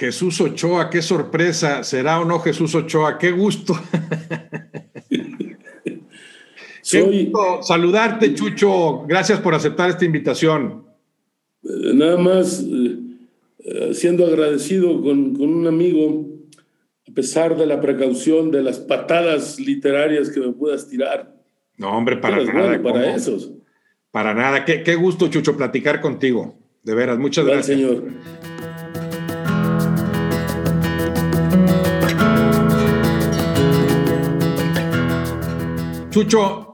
Jesús Ochoa, qué sorpresa. ¿Será o no Jesús Ochoa? Qué gusto. Qué gusto saludarte, Chucho. Gracias por aceptar esta invitación. Eh, nada más, eh, siendo agradecido con, un amigo, a pesar de la precaución de las patadas literarias que me puedas tirar. No, hombre, para nada. para esos. Para nada. Qué, qué, gusto, Chucho, platicar contigo. De veras, muchas gracias. señor. Chucho,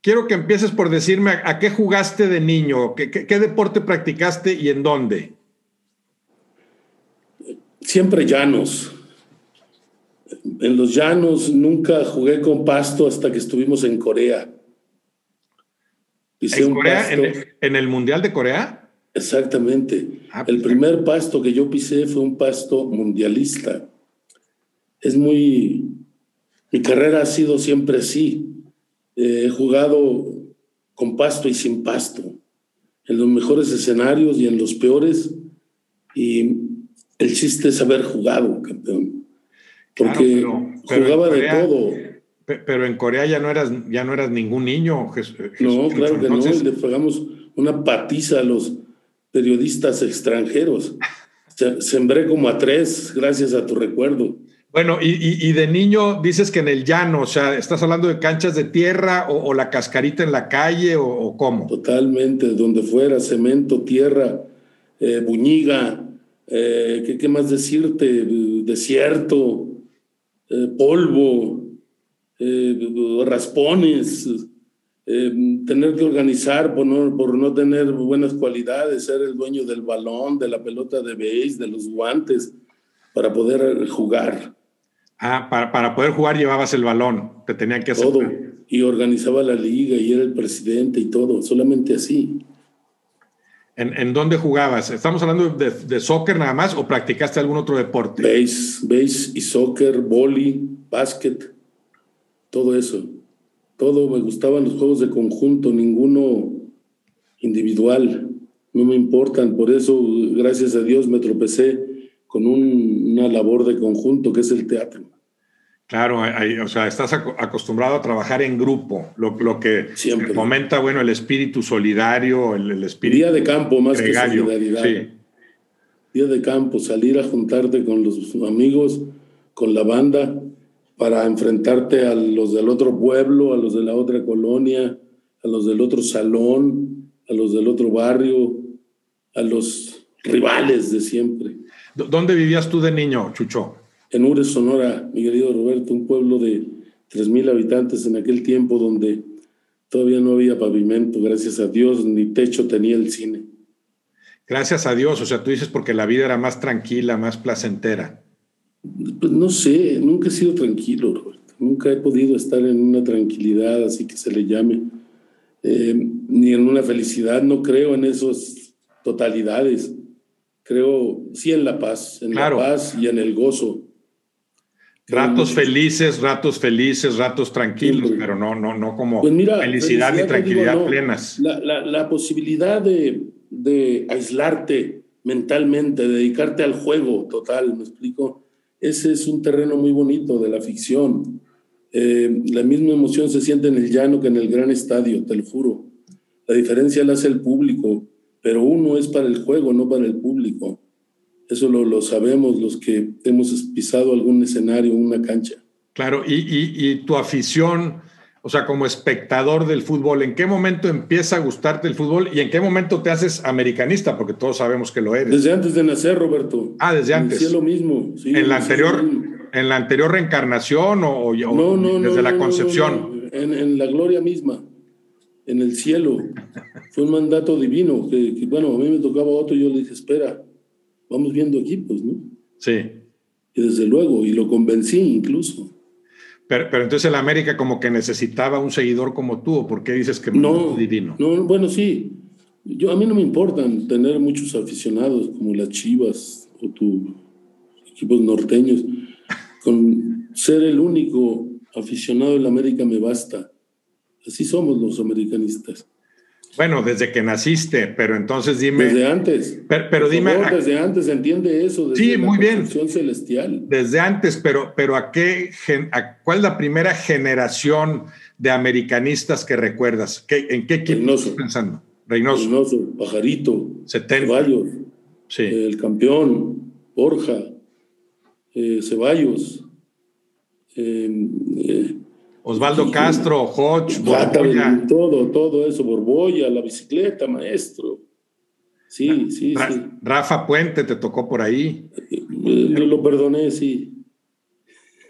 quiero que empieces por decirme a, qué jugaste de niño, ¿Qué, qué, deporte practicaste y en dónde. Siempre llanos. En los llanos nunca jugué con pasto hasta que estuvimos en Corea. ¿En, Corea ¿En, el Mundial de Corea? Exactamente. Ah, el primer pasto que yo pisé fue un pasto mundialista. Es muy... Mi carrera ha sido siempre así he jugado con pasto y sin pasto, en los mejores escenarios y en los peores. Y el chiste es haber jugado, campeón. Porque jugaba de todo. Pero en Corea ya no eras, ya no eras ningún niño. no, claro que no. Le pegamos una patiza a los periodistas extranjeros. Sembré como a tres, gracias a tu recuerdo. Bueno, y, de niño dices que en el llano, o sea, ¿estás hablando de canchas de tierra o, la cascarita en la calle o, cómo? Totalmente, donde fuera, cemento, tierra, eh, buñiga, eh, ¿qué, más decirte? Desierto, eh, polvo, raspones, tener que organizar por no, por no tener buenas cualidades, ser el dueño del balón, de la pelota de base, de los guantes, para poder jugar. Ah, para, poder jugar llevabas el balón, te tenían que hacer. Todo. Y organizaba la liga y era el presidente y todo, solamente así. ¿En, dónde jugabas? ¿Estamos hablando de, de, soccer nada más o practicaste algún otro deporte? Base, base y soccer, boli, básquet, todo eso. Todo me gustaban los juegos de conjunto, ninguno individual. No me importan, por eso, gracias a Dios, me tropecé con una labor de conjunto que es el teatro. Claro, o sea, estás acostumbrado a trabajar en grupo, lo, que Siempre. fomenta, bueno, el espíritu solidario, el, espíritu... Día de campo más que solidaridad. Sí. Día de campo, salir a juntarte con los amigos, con la banda, para enfrentarte a los del otro pueblo, a los de la otra colonia, a los del otro salón, a los del otro barrio, a los rivales de siempre. ¿Dónde vivías tú de niño, Chucho? En Ures, Sonora, mi querido Roberto, un pueblo de 3.000 habitantes en aquel tiempo donde todavía no había pavimento, gracias a Dios, ni techo tenía el cine. Gracias a Dios, o sea, tú dices porque la vida era más tranquila, más placentera. Pues no sé, nunca he sido tranquilo, Roberto. Nunca he podido estar en una tranquilidad, así que se le llame, eh, ni en una felicidad. No creo en esas totalidades creo, sí en la paz, en la paz y en el gozo. Ratos felices, ratos felices, ratos tranquilos, pero no, no, no como pues felicidad, y tranquilidad plenas. La, posibilidad de, aislarte mentalmente, dedicarte al juego total, ¿me explico? Ese es un terreno muy bonito de la ficción. Eh, la misma emoción se siente en el llano que en el gran estadio, te lo juro. La diferencia la hace el público pero uno es para el juego, no para el público. Eso lo, sabemos los que hemos pisado algún escenario, una cancha. Claro, y, tu afición, o sea, como espectador del fútbol, ¿en qué momento empieza a gustarte el fútbol y en qué momento te haces americanista? Porque todos sabemos que lo eres. Desde antes de nacer, Roberto. Ah, desde antes. Sí, lo mismo. ¿En, la anterior, ¿En la anterior reencarnación o, desde la concepción? En, en la gloria misma en el cielo. Fue un mandato divino, que, bueno, a mí me tocaba otro y yo le dije, espera, vamos viendo equipos, ¿no? Sí. Y desde luego, y lo convencí incluso. Pero, pero entonces el América como que necesitaba un seguidor como tú, ¿o por qué dices que no, divino? No, bueno, sí. Yo, a mí no me importan tener muchos aficionados como las Chivas o tus equipos norteños. Con ser el único aficionado del América me basta. Así somos los americanistas. Bueno, desde que naciste, pero entonces dime. Desde antes. Pero, dime. desde antes, entiende eso. sí, muy bien. celestial. Desde antes, pero, pero ¿a qué, ¿cuál es la primera generación de americanistas que recuerdas? ¿En qué equipo estás pensando? Reynoso. Reynoso, Pajarito. 70. Ceballos. Sí. El campeón, Borja, eh, Ceballos. Eh, eh, Osvaldo Castro, Hodge, Borbolla. Todo, todo eso, Borbolla, la bicicleta, maestro. Sí, sí, sí. Rafa Puente te tocó por ahí. Lo perdoné, sí.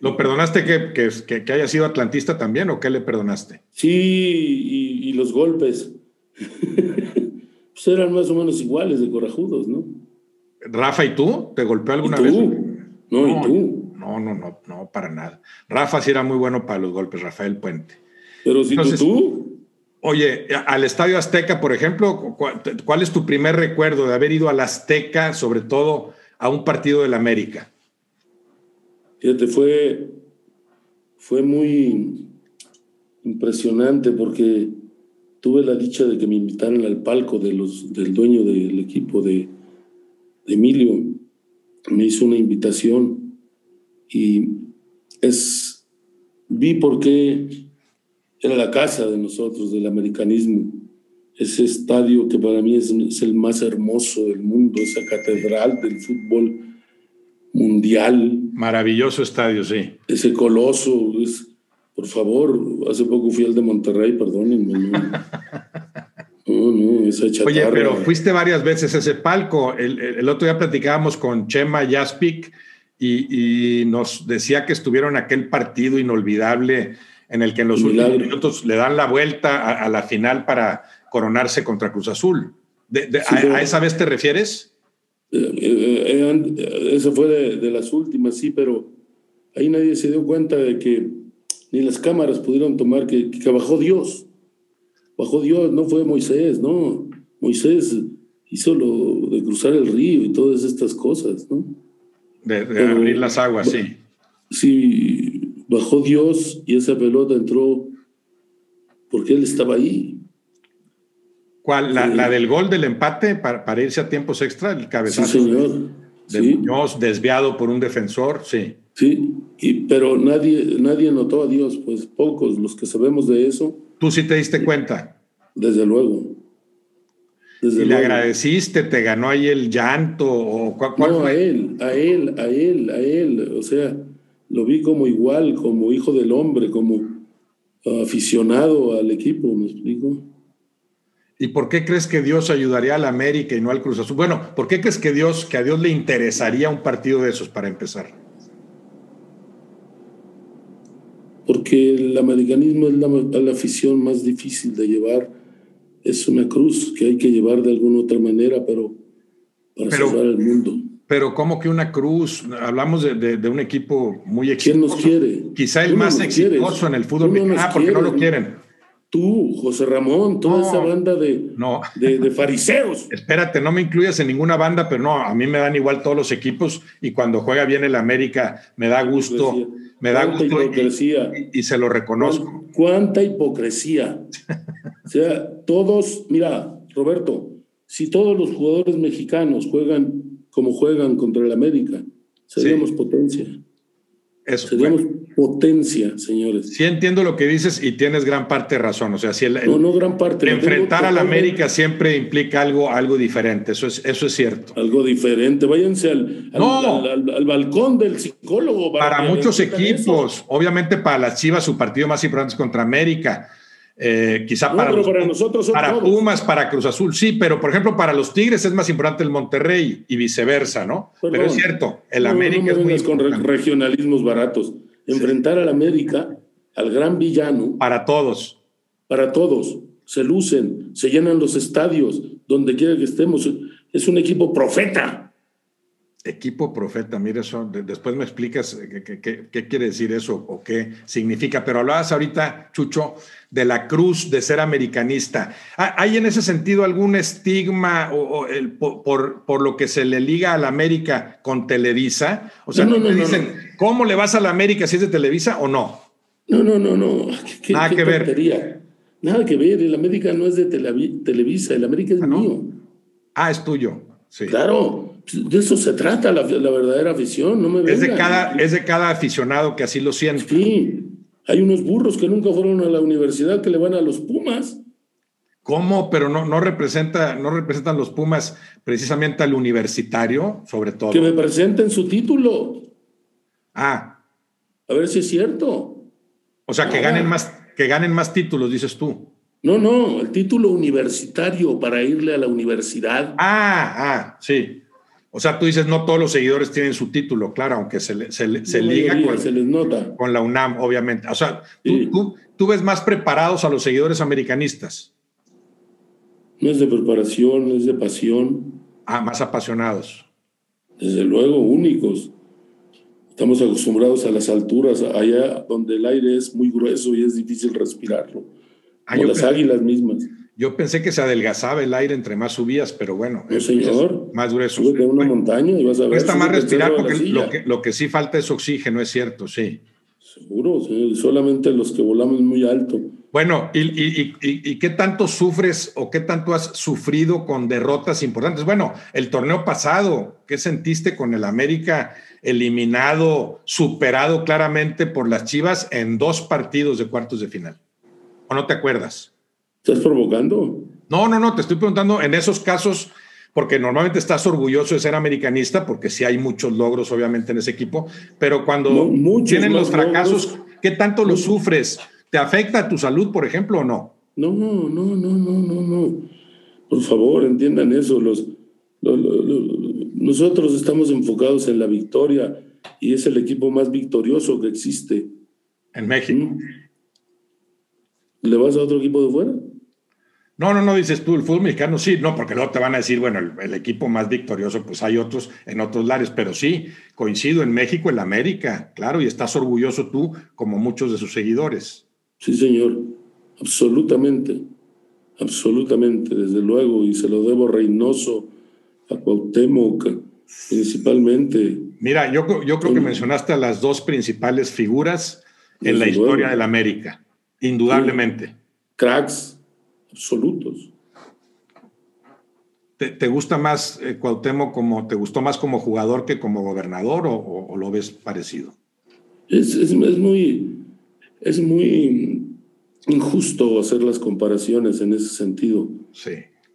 ¿Lo perdonaste que, que, haya sido atlantista también o qué le perdonaste? Sí, y, los golpes. pues eran más o menos iguales de corajudos, ¿no? Rafa, ¿y tú? ¿Te golpeó alguna ¿Y vez? No, ¿y tú? No, no, no, no, para nada. Rafa sí era muy bueno para los golpes, Rafael Puente. Pero si tú. Oye, al Estadio Azteca, por ejemplo, ¿cuál, es tu primer recuerdo de haber ido al Azteca, sobre todo a un partido del América? Fíjate, fue, fue muy impresionante porque tuve la dicha de que me invitaran al palco de los, del dueño del equipo de, de Emilio. Me hizo una invitación y es, vi por qué era la casa de nosotros, del americanismo. Ese estadio que para mí es, el más hermoso del mundo, esa catedral del fútbol mundial. Maravilloso estadio, sí. Ese coloso, es, por favor, hace poco fui al de Monterrey, perdónenme. No, no, esa Oye, pero fuiste varias veces a ese palco. El, el, otro día platicábamos con Chema Jaspic y, nos decía que estuvieron aquel partido inolvidable en el que en los últimos minutos le dan la vuelta a, la final para coronarse contra Cruz Azul. a, esa vez te refieres? Eh, eh, eh, esa fue de, las últimas, sí, pero ahí nadie se dio cuenta de que ni las cámaras pudieron tomar que, que bajó Dios. Bajó Dios, no fue Moisés, no. Moisés hizo lo de cruzar el río y todas estas cosas, ¿no? De, abrir las aguas, sí. Sí, bajó Dios y esa pelota entró porque él estaba ahí. ¿Cuál? ¿La, del gol del empate para, irse a tiempos extra? El cabezazo sí, señor. de, Muñoz, desviado por un defensor, sí. Sí, y, pero nadie, nadie notó a Dios, pues pocos los que sabemos de eso. ¿Tú sí te diste cuenta? Desde luego y le agradeciste, te ganó ahí el llanto o cuál, no, a él, a él, a él, a él. O sea, lo vi como igual, como hijo del hombre, como aficionado al equipo, ¿me explico? ¿Y por qué crees que Dios ayudaría al América y no al Cruz Azul? Bueno, ¿por qué crees que Dios, que a Dios le interesaría un partido de esos para empezar? Porque el americanismo es la, la afición más difícil de llevar es una cruz que hay que llevar de alguna otra manera, pero para salvar al mundo. Pero ¿cómo que una cruz? Hablamos de, de, un equipo muy exitoso. ¿Quién nos quiere? Quizá el más exitoso en el fútbol mexicano. Ah, porque no lo quieren. Tú, José Ramón, toda esa banda de, no. de, fariseos. Espérate, no me incluyas en ninguna banda, pero no, a mí me dan igual todos los equipos y cuando juega bien el América me da gusto. Me da gusto hipocresía. Y, se lo reconozco. ¿Cuánta hipocresía? o sea, todos, mira, Roberto, si todos los jugadores mexicanos juegan como juegan contra el América, seríamos potencia. Eso, seríamos potencia, señores. Sí entiendo lo que dices y tienes gran parte de razón. O sea, si el, no, no gran parte. enfrentar al América siempre implica algo, algo diferente. Eso es, eso es cierto. Algo diferente. Váyanse al, al, balcón del psicólogo. Para, muchos equipos, obviamente para las Chivas su partido más importante es contra América. Eh, quizá para, para nosotros para Pumas, para Cruz Azul, sí, pero por ejemplo para los Tigres es más importante el Monterrey y viceversa, ¿no? pero es cierto, el América es muy con regionalismos baratos enfrentar al América, al gran villano. Para todos. Para todos. Se lucen, se llenan los estadios, donde quiera que estemos. Es un equipo profeta. Equipo profeta, mira eso, después me explicas qué, quiere decir eso o qué significa, pero hablabas ahorita, Chucho, de la cruz de ser americanista. ¿Hay en ese sentido algún estigma o, el, por, por, lo que se le liga a la América con Televisa? O sea, no, no, dicen, ¿cómo le vas a la América si es de Televisa o no? No, no, no, no. Nada que ver. Nada que ver, el América no es de Televisa, el América es Ah, mío. Ah, es tuyo. Sí. Claro, de eso se trata la, la verdadera afición, no me Es de, cada, es de cada aficionado que así lo siente. Sí, hay unos burros que nunca fueron a la universidad que le van a los Pumas. ¿Cómo? Pero no, no, representa, no representan los Pumas precisamente al universitario, sobre todo. Que me presenten su título, Ah, a ver si es cierto. o sea, que Ah. ganen más, que ganen más títulos, dices tú. No, no, el título universitario para irle a la universidad. Ah, ah, sí. O sea, tú dices, no todos los seguidores tienen su título, claro, aunque se, le- se, le- se liga con, se les nota. con la UNAM, obviamente. O sea, tú, Sí. tú- tú ves más preparados a los seguidores americanistas, No es de preparación, es de pasión, ah, más apasionados. desde luego, únicos. Estamos acostumbrados a las alturas, allá donde el aire es muy grueso y es difícil respirarlo. Ah, Como las águilas mismas. Yo pensé que se adelgazaba el aire entre más subías, pero bueno, No, es- señor. es más grueso. A una montaña y vas a ver. Cuesta más respirar porque lo que, lo que sí falta es oxígeno, es cierto, sí. Seguro, señor, solamente los que volamos muy alto. Bueno, ¿y, y- y- y qué tanto sufres o qué tanto has sufrido con derrotas importantes? Bueno, el torneo pasado, ¿qué sentiste con el América eliminado, superado claramente por las Chivas en dos partidos de cuartos de final? ¿O no te acuerdas? ¿Estás provocando? No, no, no, te estoy preguntando en esos casos, porque normalmente estás orgulloso de ser americanista, porque sí hay muchos logros, obviamente, en ese equipo, pero cuando No, tienen los fracasos, logros. ¿qué tanto los sufres? ¿Te afecta a tu salud, por ejemplo, o no? No, no, no, no, no, no. Por favor, entiendan eso. Los, lo- lo- lo- nosotros estamos enfocados en la victoria y es el equipo más victorioso que existe. En México. ¿Mm? ¿Le vas a otro equipo de fuera? No, no, no, dices tú, el fútbol mexicano sí, no, porque luego te van a decir, bueno, el, el equipo más victorioso, pues hay otros en otros lares, pero sí, coincido en México, en América, claro, y estás orgulloso tú, como muchos de sus seguidores. Sí, señor. Absolutamente. Absolutamente, desde luego. Y se lo debo a Reynoso, a Cuauhtémoc, principalmente. Mira, yo, yo creo que mencionaste a las dos principales figuras en la historia luego. de la América, indudablemente. Cracks absolutos. ¿Te, te gusta más eh, Cuauhtémoc como, te gustó más como jugador que como gobernador o, o- o lo ves parecido? Es, es, es muy, es muy injusto hacer las comparaciones en ese sentido. Sí.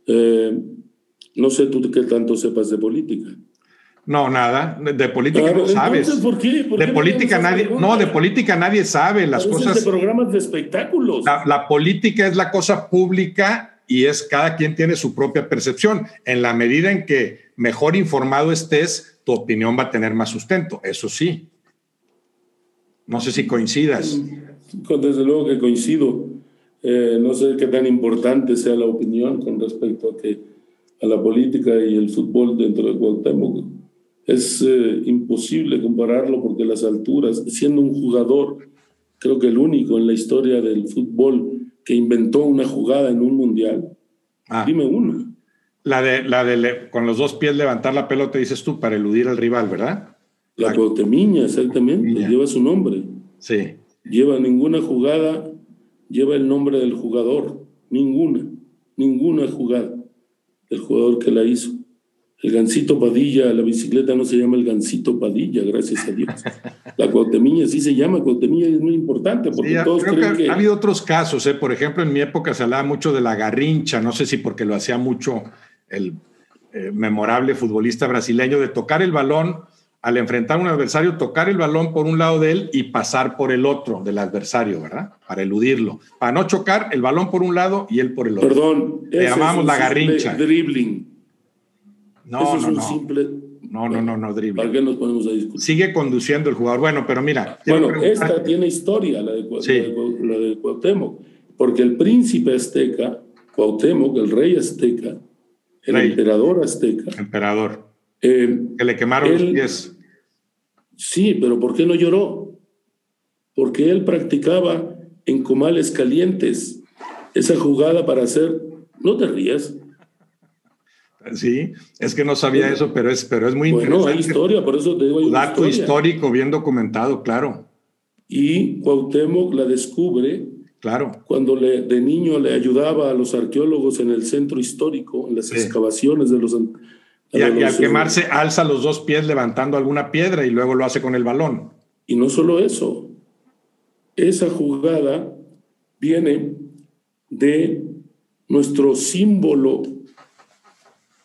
Eh, no sé tú qué tanto sepas de política. No, nada, de, política no sabes. entonces, ¿por qué? ¿Por De qué política nadie, no, de política nadie sabe las cosas. de programas de espectáculos. La, la política es la cosa pública y es cada quien tiene su propia percepción. En la medida en que mejor informado estés, tu opinión va a tener más sustento. Eso sí. No sé si coincidas. Desde luego que coincido. Eh, no sé qué tan importante sea la opinión con respecto a que a la política y el fútbol dentro de Cuauhtémoc. Es eh, imposible compararlo porque las alturas, siendo un jugador, creo que el único en la historia del fútbol que inventó una jugada en un mundial. Ah, Dime uno. la de, la de le- con los dos pies levantar la pelota, dices tú, para eludir al rival, ¿verdad? La Cuauhtemiña, exactamente, Cuauhtemiña. lleva su nombre. Sí. Lleva ninguna jugada, lleva el nombre del jugador. Ninguna, ninguna jugada del jugador que la hizo. El Gancito Padilla, la bicicleta no se llama el Gancito Padilla, gracias a Dios. La Cuauhtemiña sí se llama Cuauhtemiña y es muy importante porque Sí, todos creo creen que que... ha habido otros casos, ¿eh? por ejemplo, en mi época se hablaba mucho de la garrincha, no sé si porque lo hacía mucho el eh, memorable futbolista brasileño, de tocar el balón al enfrentar a un adversario, tocar el balón por un lado de él y pasar por el otro del adversario, ¿verdad? Para eludirlo. Para no chocar, el balón por un llado y él por el otro. Perdón, Le llamamos la garrincha. Dribbling. No, Eso es no, un no. simple... No, no, no, no, ¿Para qué nos ponemos a discutir? Sigue conduciendo el jugador. Bueno, pero mira. Bueno, esta tiene historia, la de, Sí. la de Cuauhtémoc, porque el príncipe azteca, Cuauhtémoc, el rey azteca, el Rey. emperador azteca, Emperador. eh, Que le quemaron los Él- pies. sí, pero ¿por qué no lloró? Porque él practicaba en comales calientes esa jugada para hacer, no te rías, Sí, es que no sabía eso, pero es, pero es muy bueno, hay interesante. historia, por eso te digo, hay una Dato historia. histórico bien documentado, claro. Y Cuauhtémoc la descubre Claro. Cuando le, de niño le ayudaba a los arqueólogos en el centro histórico, en las excavaciones de los... Y, al eh, quemarse alza los dos pies levantando alguna piedra y luego lo hace con el balón. Y no solo eso, esa jugada viene de nuestro símbolo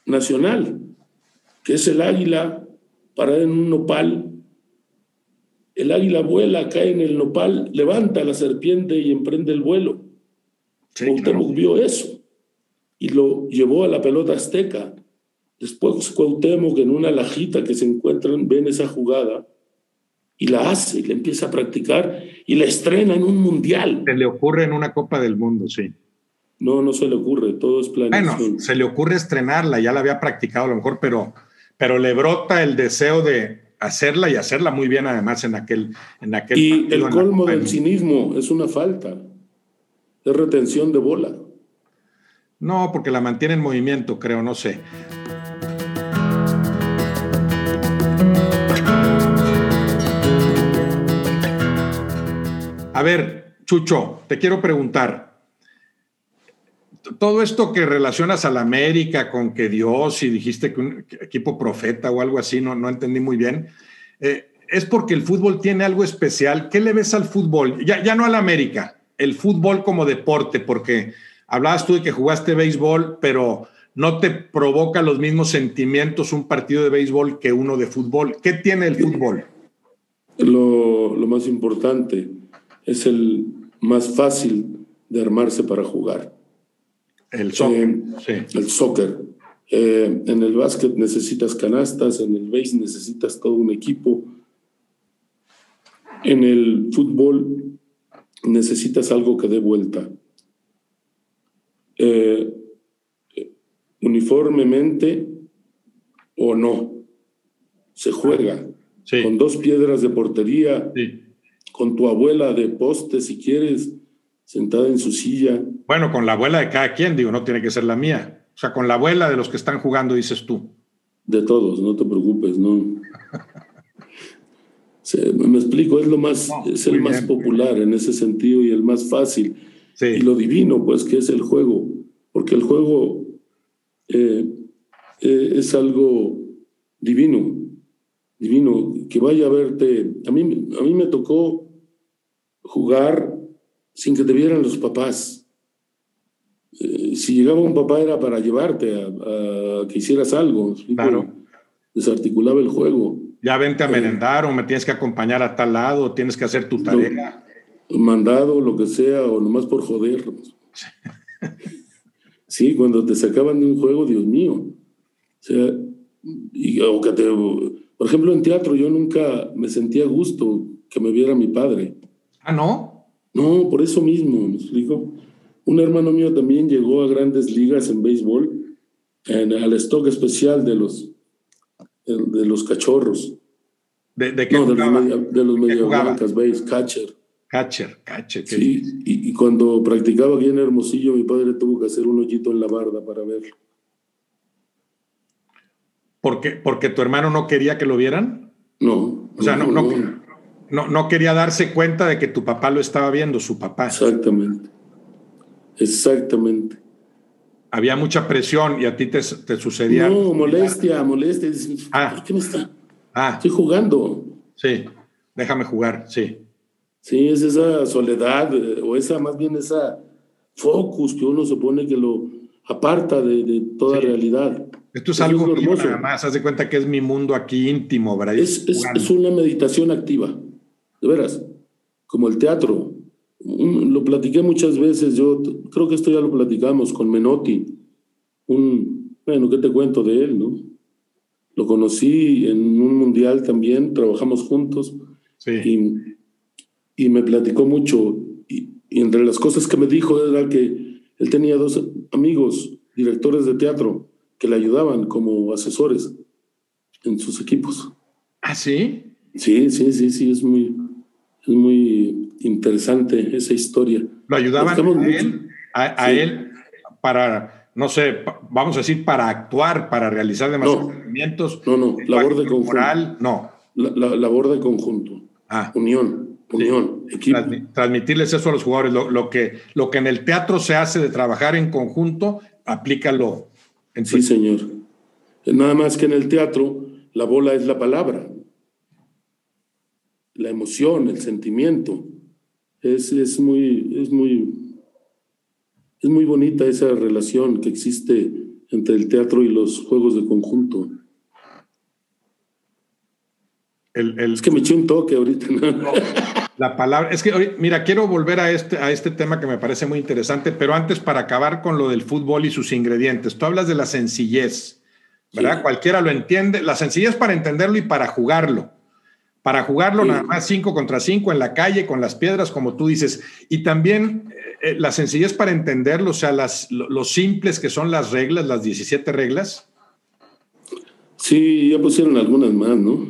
nacional, que es el águila parada en un nopal. El águila vuela, cae en el nopal, levanta la serpiente y emprende el vuelo. Sí, Cuauhtémoc vio eso y lo llevó a la pelota azteca. Después Cuauhtémoc en una lajita que se encuentran ven esa jugada y la hace, y la empieza a practicar y la estrena en un mundial. Se le ocurre en una Copa del Mundo, sí. No, no se le ocurre, todo es planeación. Bueno, se le ocurre estrenarla, ya la había practicado a lo mejor, pero, pero le brota el deseo de hacerla y hacerla muy bien además en aquel... En aquel y el colmo del cinismo es una falta, es retención de bola. No, porque la mantiene en movimiento, creo, no sé. A ver, Chucho, te quiero preguntar, todo esto que relacionas a la América con que Dios y dijiste que un equipo profeta o algo así, no, no entendí muy bien, eh, es porque el fútbol tiene algo especial. ¿Qué le ves al fútbol? Ya, ya no a la América, el fútbol como deporte, porque hablabas tú de que jugaste béisbol, pero no te provoca los mismos sentimientos un partido de béisbol que uno de fútbol. ¿Qué tiene el fútbol? Lo, lo más importante es el más fácil de armarse para jugar. El soccer. Eh, sí. El soccer. Eh, en el básquet necesitas canastas, en el base necesitas todo un equipo. En el fútbol necesitas algo que dé vuelta. Eh, uniformemente o no, se juega con dos piedras de portería, con tu abuela de poste si quieres, sentada en su silla. Bueno, con la abuela de cada quien, digo, no tiene que ser la mía. O sea, con la abuela de los que están jugando, dices tú. De todos, no te preocupes, no. me explico, es lo más, es el más popular en ese sentido y el más fácil. Y lo divino, pues, que es el juego. Porque el juego eh, eh, es algo divino, divino. Que vaya a verte. A mí, a mí me tocó jugar sin que te vieran los papás. Eh, si llegaba un papá era para llevarte a, que hicieras algo. Claro. Desarticulaba el juego. Ya vente a eh, merendar o me tienes que acompañar a tal lado, tienes que hacer tu tarea. mandado, lo que sea, o nomás por joder. sí, cuando te sacaban de un juego, Dios mío. O sea, y, o que te, por ejemplo, en teatro yo nunca me sentía gusto que me viera mi padre. Ah, ¿no? No, por eso mismo, me explico. Un hermano mío también llegó a grandes ligas en béisbol, en, al stock especial de los, de, los cachorros. ¿De, de qué No, de los, de los blancas, base, catcher. Catcher, catcher. Sí, y, y, cuando practicaba aquí en Hermosillo, mi padre tuvo que hacer un hoyito en la barda para verlo. ¿Por qué? ¿Porque tu hermano no quería que lo vieran? No. O sea, no no, no quería darse cuenta de que tu papá lo estaba viendo, su papá. Exactamente. Exactamente. Había mucha presión y a ti te, te sucedía. No, molestia, molestia. Ah. ¿Por qué me está? Ah. Estoy jugando. Sí, déjame jugar, sí. Sí, es esa soledad, eh, o esa, más bien esa focus que uno se pone que lo aparta de, toda realidad. Esto es algo mío nada más, haz de cuenta que es mi mundo aquí íntimo, ¿verdad? es, es una meditación activa de veras, como el teatro. Lo platiqué muchas veces, yo creo que esto ya lo platicamos con Menotti, un, bueno, ¿qué te cuento de él, no? Lo conocí en un mundial también, trabajamos juntos y, y, me platicó mucho y, y entre las cosas que me dijo era que él tenía dos amigos, directores de teatro, que le ayudaban como asesores en sus equipos. ¿Ah, sí? Sí, sí, sí, sí, es muy, es muy interesante esa historia. ¿Lo ayudaban a él, a, él para, no sé, vamos a decir, para actuar, para realizar demasiados no, movimientos? No, no, labor de conjunto. no. La, labor de conjunto. Ah. Unión. unión, equipo. Transmitirles eso a los jugadores. Lo, que, lo que en el teatro se hace de trabajar en conjunto, aplícalo. En sí, señor. Nada más que en el teatro, la bola es la palabra, la emoción, el sentimiento. Es, es, muy, es, muy, es muy bonita esa relación que existe entre el teatro y los juegos de conjunto. es que me eché un toque ahorita. la palabra, es que, mira, quiero volver a este, a este tema que me parece muy interesante, pero antes para acabar con lo del fútbol y sus ingredientes, tú hablas de la sencillez, ¿verdad? Cualquiera lo entiende, la sencillez para entenderlo y para jugarlo. Para jugarlo nada más cinco contra cinco en la calle, con las piedras, como tú dices. Y también eh, la sencillez para entenderlo, o sea, las, lo, simples que son las reglas, las 17 reglas. Sí, ya pusieron algunas más, ¿no?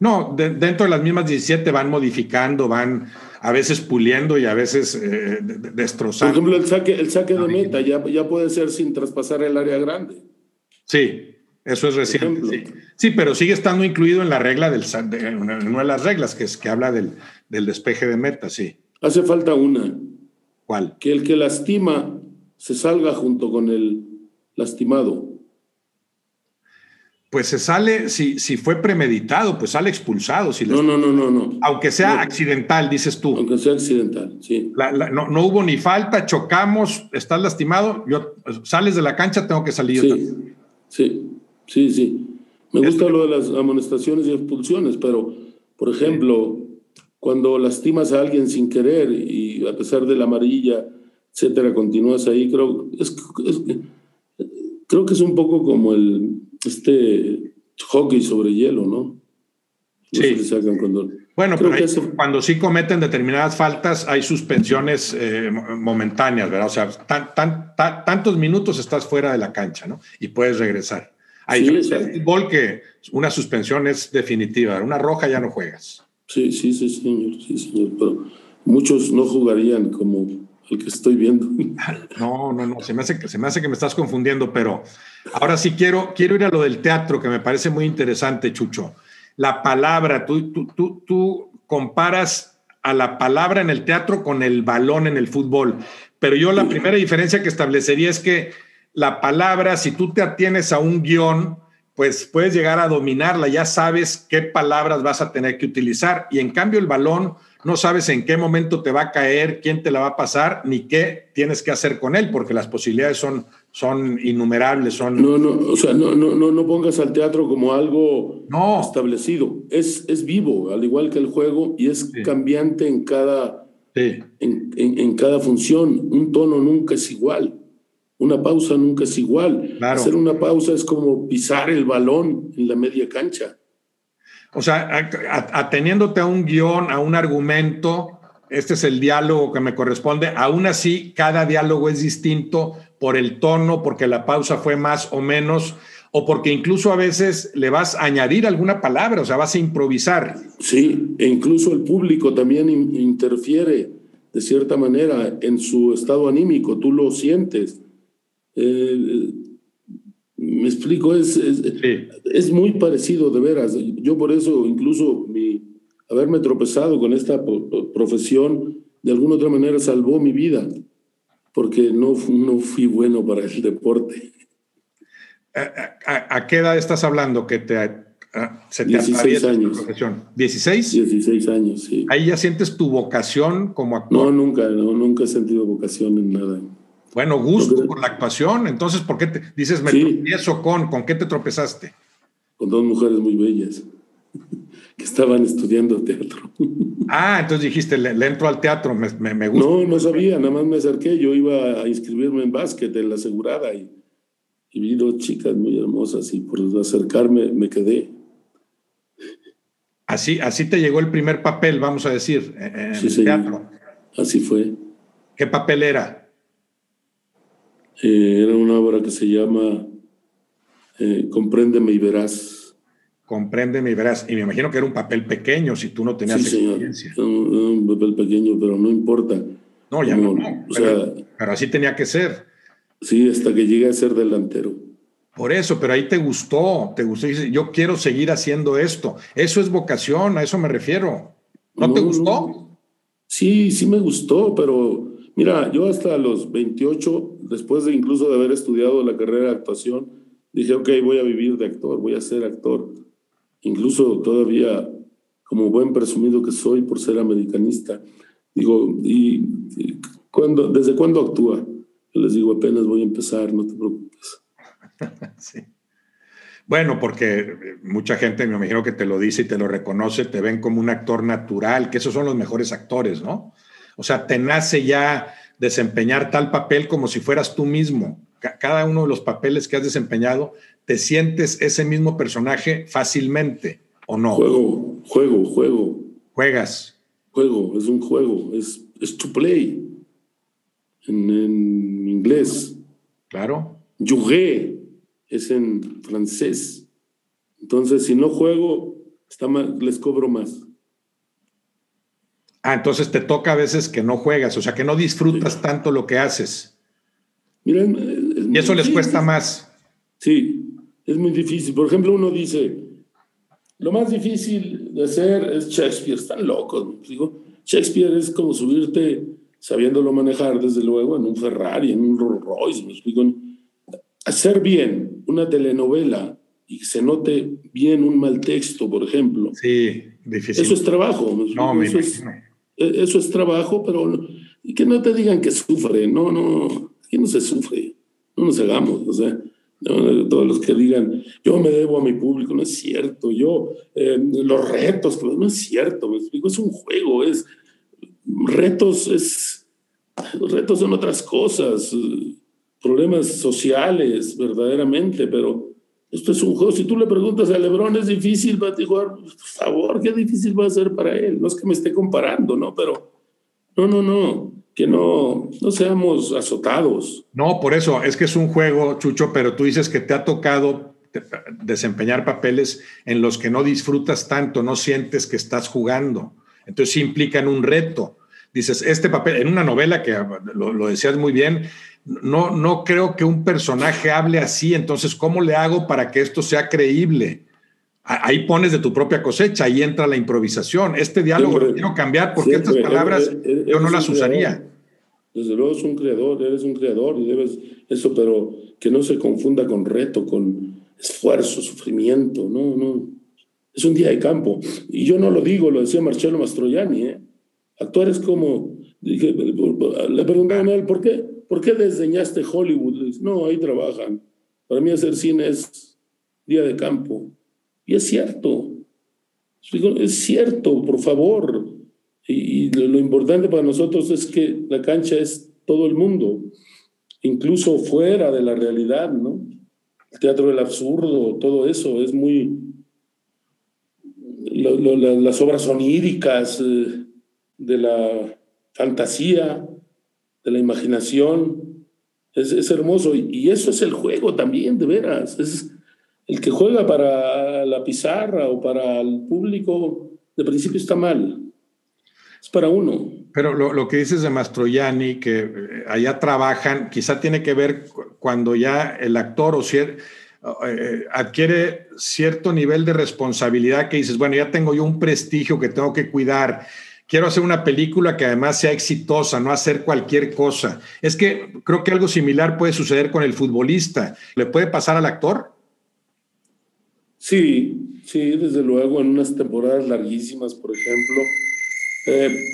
No, dentro de las mismas 17 van modificando, van a veces puliendo y a veces eh, destrozando. Por ejemplo, el saque, el saque de meta ya, ya puede ser sin traspasar el área grande. Sí, eso es reciente. Sí. pero sigue estando incluido en la regla del de, una de las reglas que es que habla del, del despeje de meta, sí. Hace falta una. ¿Cuál? Que el que lastima se salga junto con el lastimado pues se sale, si, si fue premeditado, pues sale expulsado. Si no, no, no, no, no. Aunque sea accidental, dices tú. Aunque sea accidental, sí. no, no, hubo ni falta, chocamos, estás lastimado, yo, sales de la cancha, tengo que salir. Sí, sí, sí, sí. Me gusta lo de las amonestaciones y expulsiones, pero, por ejemplo, cuando lastimas a alguien sin querer y a pesar de la amarilla, etcétera, continúas ahí, creo, es, creo que es un poco como el este hockey sobre hielo, ¿no? sí. Bueno, pero cuando sí cometen determinadas faltas, hay suspensiones eh, momentáneas, ¿verdad? O sea, tantos minutos estás fuera de la cancha, ¿no? Y puedes regresar. Hay sí, fútbol que una suspensión es definitiva, una roja ya no juegas. Sí, sí, sí, señor, sí, señor. Pero muchos no jugarían como el que estoy viendo. No, no, no, se me hace que, se me, hace que me estás confundiendo, pero ahora sí quiero, quiero ir a lo del teatro, que me parece muy interesante, Chucho. La palabra, tú, tú, tú, tú comparas a la palabra en el teatro con el balón en el fútbol, pero yo la primera diferencia que establecería es que la palabra, si tú te atienes a un guion, pues puedes llegar a dominarla, ya sabes qué palabras vas a tener que utilizar, y en cambio el balón no sabes en qué momento te va a caer, quién te la va a pasar, ni qué tienes que hacer con él, porque las posibilidades son, son innumerables. Son... No, no, o sea, no, no, no, pongas al teatro como algo establecido. Es, es vivo, al igual que el juego, y es cambiante en cada, en, cada función. Un tono nunca es igual. Una pausa nunca es igual. Hacer una pausa es como pisar el balón en la media cancha. O sea, ateniéndote a un guion, a un argumento, este es el diálogo que me corresponde. Aún así, cada diálogo es distinto por el tono, porque la pausa fue más o menos, o porque incluso a veces le vas a añadir alguna palabra, o sea, vas a improvisar. Sí, e incluso el público también interfiere de cierta manera en su estado anímico, tú lo sientes. Eh, me explico, es, es, muy parecido de veras. Yo por eso incluso mi, haberme tropezado con esta profesión de alguna otra manera salvó mi vida, porque no, no fui bueno para el deporte. ¿A, qué edad estás hablando que te, se te 16 años. ¿16? 16 años, sí. Ahí ya sientes tu vocación como actor. No, nunca, no, nunca he sentido vocación en nada. Bueno, gusto por la actuación. Entonces, ¿por qué te dices me tropiezo con? ¿Con qué te tropezaste? Con dos mujeres muy bellas que estaban estudiando teatro. Ah, entonces dijiste, le, entro al teatro, me, me, gusta. No, no sabía, nada más me acerqué. Yo iba a inscribirme en básquet en la asegurada y, y vi dos chicas muy hermosas y por acercarme me quedé. Así, así te llegó el primer papel, vamos a decir, en el teatro. Así fue. ¿Qué papel era? Eh, era una obra que se llama eh, Compréndeme y verás. Compréndeme y verás. Y me imagino que era un papel pequeño si tú no tenías sí, experiencia. Señor. Un, papel pequeño, pero no importa. No, ya no. pero, así tenía que ser. Sí, hasta que llegué a ser delantero. Por eso, pero ahí te gustó, te gustó. Yo quiero seguir haciendo esto. Eso es vocación, a eso me refiero. ¿No, te gustó? Sí, sí me gustó, pero mira, yo hasta los 28, después de incluso de haber estudiado la carrera de actuación, dije, ok, voy a vivir de actor, voy a ser actor. Incluso todavía, como buen presumido que soy por ser americanista, digo, ¿y, cuando desde cuándo actúa? Yo les digo, apenas voy a empezar, no te preocupes. sí. Bueno, porque mucha gente me imagino que te lo dice y te lo reconoce, te ven como un actor natural, que esos son los mejores actores, ¿no? O sea, te nace ya desempeñar tal papel como si fueras tú mismo. Cada uno de los papeles que has desempeñado, te sientes ese mismo personaje fácilmente, ¿o no? Juego, juego, juego. Juegas. Juego, es un juego, es, es to play en, en inglés. Claro. Jugué es en francés. Entonces, si no juego, está les cobro más. Ah, entonces te toca a veces que no juegas, o sea, que no disfrutas tanto lo que haces. Miren, y eso les cuesta más. Sí, es muy difícil. Por ejemplo, uno dice, lo más difícil de hacer es Shakespeare. Están locos. Digo, Shakespeare es como subirte, sabiéndolo manejar, desde luego, en un Ferrari, en un Rolls Royce. Me explico hacer bien una telenovela y que se note bien un mal texto, por ejemplo. Sí, difícil. Eso es trabajo. No, eso, es, eso es trabajo, pero que no te digan que sufre. No, no, aquí no se sufre. No nos hagamos. O sea, todos los que digan, yo me debo a mi público, no es cierto. Yo, eh, los retos, no es cierto. Me explico, es un juego. Es retos, es. Los retos son otras cosas problemas sociales verdaderamente, pero esto es un juego. Si tú le preguntas a Lebron, es difícil para ti jugar, por favor, qué difícil va a ser para él. No es que me esté comparando, ¿no? Pero no, no, no, que no, no seamos azotados. No, por eso, es que es un juego, Chucho, pero tú dices que te ha tocado desempeñar papeles en los que no disfrutas tanto, no sientes que estás jugando. Entonces sí implican un reto. Dices, este papel, en una novela que lo, lo decías muy bien, no, no creo que un personaje hable así, entonces, ¿cómo le hago para que esto sea creíble? Ahí pones de tu propia cosecha, ahí entra la improvisación. Este diálogo lo quiero cambiar porque estas palabras yo no las usaría. Desde luego es un creador, eres un creador y debes eso, pero que no se confunda con reto, con esfuerzo, sufrimiento, no, no. Es un día de campo. Y yo no lo digo, lo decía Marcello Mastroianni, ¿eh? Actuar es como, le preguntaban a él, ¿por qué? ¿Por qué desdeñaste Hollywood? no, ahí trabajan. Para mí hacer cine es día de campo. Y es cierto. Es cierto, por favor. Y, lo, importante para nosotros es que la cancha es todo el mundo, incluso fuera de la realidad, ¿no? El teatro del absurdo, todo eso es muy... las obras oníricas eh, de la fantasía, de la imaginación. Es, hermoso. Y, eso es el juego también, de veras. Es el que juega para la pizarra o para el público, de principio está mal. Es para uno. Pero lo, que dices de Mastroianni, que eh, allá trabajan, quizá tiene que ver cuando ya el actor o eh, adquiere cierto nivel de responsabilidad que dices, bueno, ya tengo yo un prestigio que tengo que cuidar quiero hacer una película que además sea exitosa, no hacer cualquier cosa. Es que creo que algo similar puede suceder con el futbolista. ¿Le puede pasar al actor? Sí, sí, desde luego, en unas temporadas larguísimas, por ejemplo. Eh,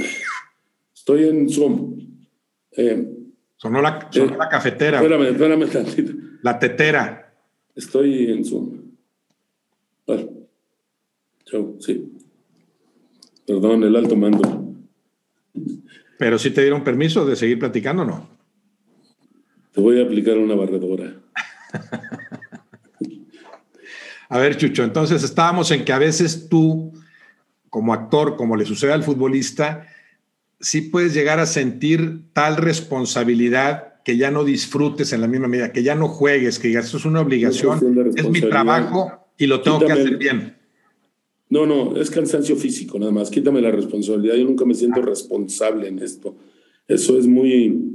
estoy en Zoom. Eh, sonó, la, eh, la, cafetera. Espérame, espérame tantito. La tetera. Estoy en Zoom. Vale. Chao, sí. Perdón, el alto mando. Pero si te dieron permiso de seguir platicando o no. Te voy a aplicar una barredora. a ver, Chucho, entonces estábamos en que a veces tú, como actor, como le sucede al futbolista, sí puedes llegar a sentir tal responsabilidad que ya no disfrutes en la misma medida, que ya no juegues, que digas, eso es una obligación, es mi trabajo y lo tengo que hacer bien. No, no, es cansancio físico nada más. Quítame la responsabilidad. Yo nunca me siento responsable en esto. Eso es muy...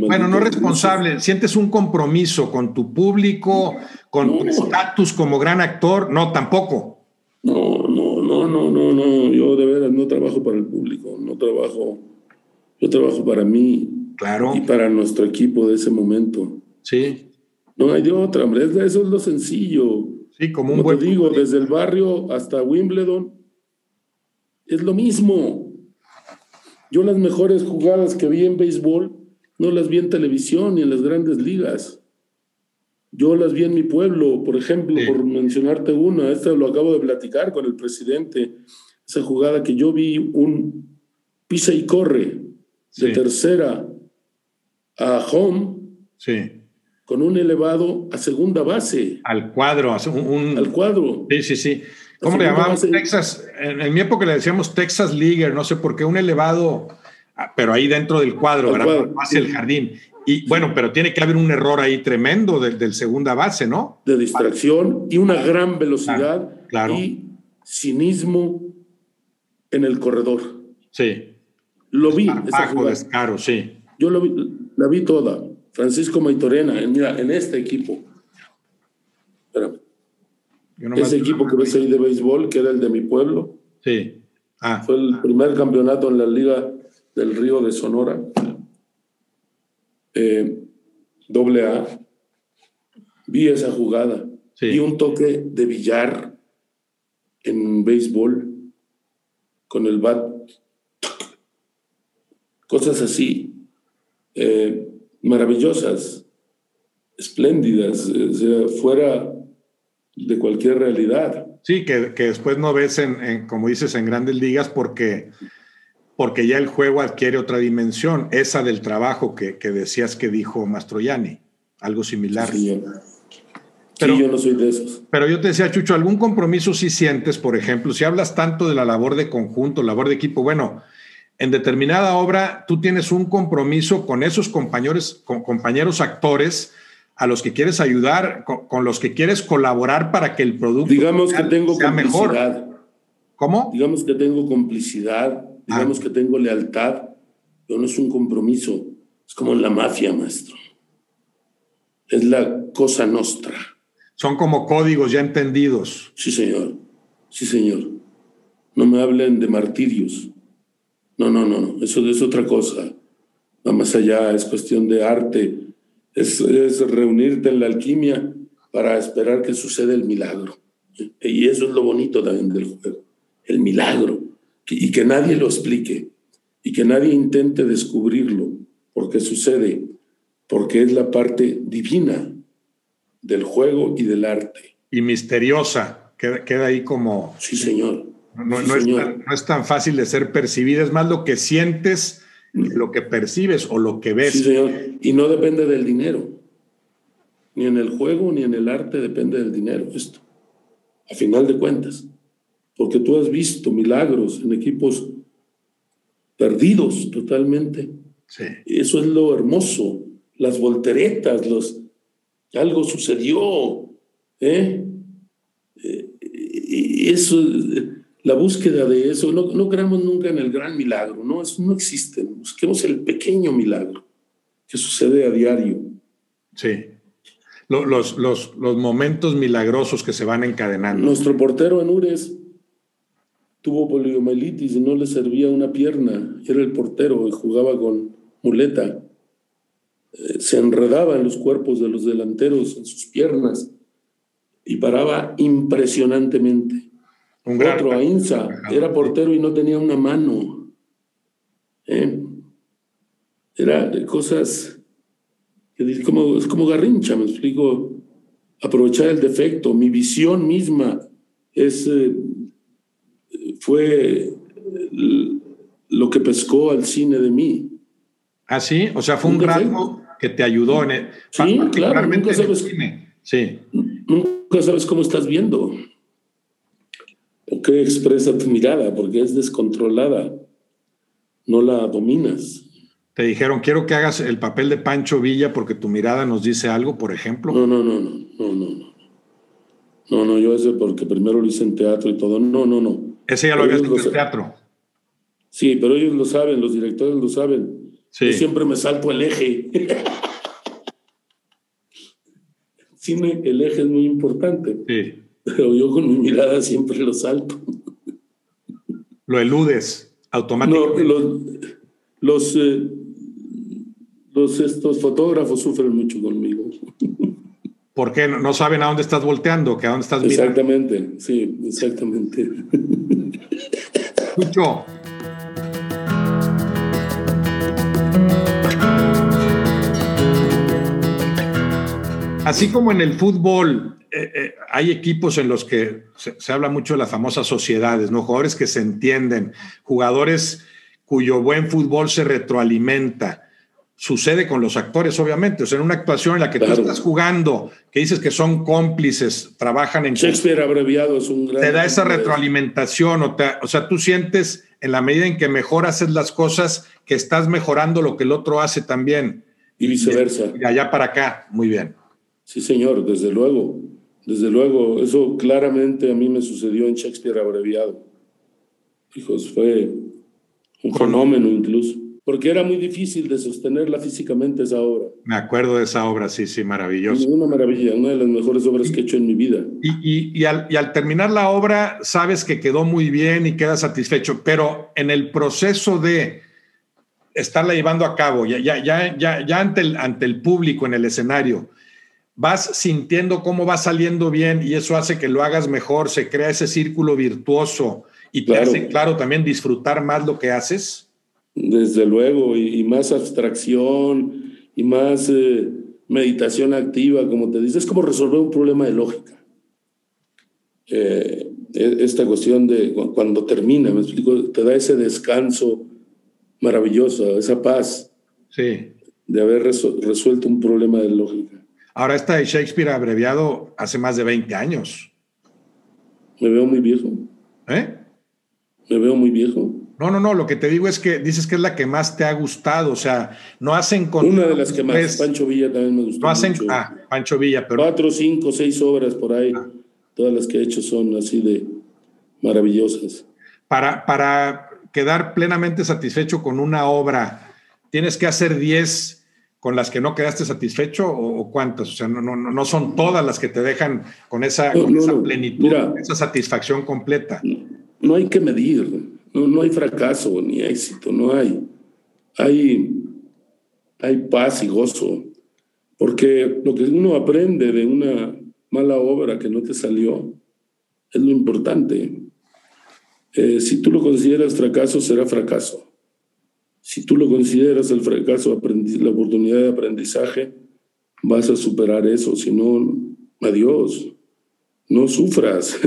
bueno, no responsable. ¿Sientes un compromiso con tu público, con tu estatus como gran actor? No, tampoco. No, no, no, no, no, no. Yo de veras no trabajo para el público, no trabajo. Yo trabajo para mí. Claro. Y para nuestro equipo de ese momento. Sí. No hay de otra, hombre. Eso es lo sencillo. Sí, como un Como buen. te digo, desde el barrio hasta Wimbledon, es lo mismo. Yo las mejores jugadas que vi en béisbol no las vi en televisión ni en las grandes ligas. Yo las vi en mi pueblo, por ejemplo, Sí. por mencionarte una, esta lo acabo de platicar con el presidente, esa jugada que yo vi un pisa y corre de Sí. tercera a home Sí. Con un elevado a segunda base, Al cuadro, un. un- al cuadro. Sí, sí, sí. ¿Cómo le llamábamos? base- Texas. En, en mi época le decíamos Texas Leaguer, no sé por qué, un elevado, ah, pero ahí dentro del cuadro, hacia sí. el jardín. Y bueno, pero tiene que haber un error ahí tremendo del, del segunda base, ¿no? de distracción y una gran velocidad claro. y cinismo en el corredor. Sí. Lo vi, esa Bajo, jugada. descaro, sí. Yo lo vi- la vi toda. Francisco Maitorena, en, mira, en este equipo. Espérame. Ese equipo que ves ahí de béisbol, que era el de mi pueblo, Sí. Ah, fue el primer campeonato en la Liga del Río de Sonora. Eh, doble A. Vi esa jugada. Sí. Vi un toque de billar en béisbol con el bat. Cosas así. eh, maravillosas, espléndidas, eh, o sea, fuera de cualquier realidad. sí, que, que después no ves, en, en, como dices, en grandes ligas porque, porque ya el juego adquiere otra dimensión, esa del trabajo que, que decías que dijo Mastroianni, algo similar. Sí, Pero- sí, yo no soy de esos. Pero yo te decía, Chucho, ¿algún compromiso sí sientes, por ejemplo, si hablas tanto de la labor de conjunto, labor de equipo? Bueno, en determinada obra tú tienes un compromiso con esos compañeros, con compañeros actores a los que quieres ayudar, con, con los que quieres colaborar para que el producto Digamos que tengo sea mejor. complicidad. ¿Cómo? Digamos que tengo complicidad, digamos Ah. que tengo lealtad, pero no es un compromiso, es como en la mafia, maestro. Es la cosa nostra. Son como códigos ya entendidos. Sí, señor. Sí, señor. No me hablen de martirios. No, no, no, no. Eso es otra cosa. Va más allá, es cuestión de arte. Es, es reunirte en la alquimia para esperar que suceda el milagro. Y eso es lo bonito también del juego. El milagro. Y que nadie lo explique. Y que nadie intente descubrirlo. Porque sucede. Porque es la parte divina del juego y del arte. Y misteriosa, queda, queda ahí como... Sí, señor. No, Sí, no es tan, no es tan fácil de ser percibida, es más lo que sientes, lo que percibes o lo que ves. Sí, señor. Y no depende del dinero. Ni en el juego ni en el arte depende del dinero esto. A final de cuentas. Porque tú has visto milagros en equipos perdidos totalmente. Sí. Eso es lo hermoso. Las volteretas, los... Algo sucedió. ¿eh? Eh, Y eso, la búsqueda de eso, no, no creamos nunca en el gran milagro, no, eso no existe. Busquemos el pequeño milagro que sucede a diario. Sí. Lo- Los, los, los momentos milagrosos que se van encadenando. Nuestro portero en Ures tuvo poliomielitis y no le servía una pierna. Era el portero y jugaba con muleta. Eh, se enredaba en los cuerpos de los delanteros, en sus piernas, y paraba impresionantemente. Un gran- Otro, Ainsa, era portero y no tenía una mano. ¿Eh? Era de cosas que dice, como, es como garrincha, me explico. Aprovechar el defecto. Mi visión misma es, eh, fue lo que pescó al cine de mí. Ah, sí, o sea, fue un rasgo que te ayudó en el, Sí, claro, particularmente nunca en el sabes. cine. Sí, Nunca sabes cómo estás viendo o qué expresa tu mirada, porque es descontrolada. No la dominas. te dijeron, quiero que hagas el papel de Pancho Villa porque tu mirada nos dice algo, por ejemplo. No, no, no, no, no, no, no. No, yo ese porque primero lo hice en teatro y todo. No, no, no. Ese ya lo habías lo en teatro. Sí, pero ellos lo saben, los directores lo saben. Sí. Yo siempre me salto el eje. Cine, el eje es muy importante, Sí. Pero yo con mi mirada siempre lo salto. Lo eludes automáticamente. No, los, los, eh, los, estos fotógrafos sufren mucho conmigo. ¿Por qué? ¿No saben a dónde estás volteando? ¿Que a dónde estás mirando? Exactamente, sí, exactamente. Mucho. Así como en el fútbol eh, eh, hay equipos en los que se, habla mucho de las famosas sociedades, ¿no? Jugadores que se entienden, jugadores cuyo buen fútbol se retroalimenta. Sucede con los actores, obviamente. O sea, en una actuación en la que tú estás jugando, que dices que son cómplices, trabajan en. Shakespeare abreviado es un gran. Te da esa retroalimentación, o, o sea, tú sientes en la medida en que mejor haces las cosas, que estás mejorando lo que el otro hace también. Y viceversa. Y allá para acá, muy bien. Sí, señor, desde luego, desde luego. Eso claramente a mí me sucedió en Shakespeare abreviado. Hijos, fue un fenómeno incluso, porque era muy difícil de sostenerla físicamente esa obra. Me acuerdo de esa obra, sí, sí, maravilloso. Una maravilla, una de las mejores obras que he hecho en mi vida. Y, y, al, y al terminar la obra, sabes que quedó muy bien y quedas satisfecho, pero en el proceso de estarla llevando a cabo, ya, ya, ya, ya, ya ante, el, ante el público en el escenario, vas sintiendo cómo va saliendo bien y eso hace que lo hagas mejor, se crea ese círculo virtuoso y te hace, claro, también disfrutar más lo que haces. Desde luego, y, más abstracción y más eh, meditación activa, como te dices, es como resolver un problema de lógica. Eh, e, esta cuestión de cuando termina, me explico, te da ese descanso maravilloso, esa paz sí. de haber resuelto un problema de lógica. Ahora esta de Shakespeare abreviado hace más de 20 años. Me veo muy viejo. ¿Eh? Me veo muy viejo. No, no, no, lo que te digo es que dices que es la que más te ha gustado, o sea, no hacen con... Una de las que más, Pancho Villa también me gustó. No hacen, ah, Pancho Villa, pero... Cuatro, cinco, seis obras por ahí, ah. todas las que he hecho son así de maravillosas. Para, para quedar plenamente satisfecho con una obra, tienes que hacer diez con las que no quedaste satisfecho o, cuántas? O sea, no, no, no son todas las que te dejan con esa, plenitud, esa satisfacción completa. No, hay que medir, no, hay fracaso ni éxito, no hay. Hay, hay paz y gozo, porque lo que uno aprende de una mala obra que no te salió es lo importante. Eh, si tú lo consideras fracaso, será fracaso. Si tú lo consideras el fracaso, la oportunidad de aprendizaje, vas a superar eso. Si no, adiós. No sufras.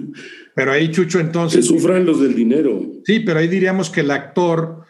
Pero ahí, Chucho, entonces. Que sufran los del dinero. Sí, pero ahí diríamos que el actor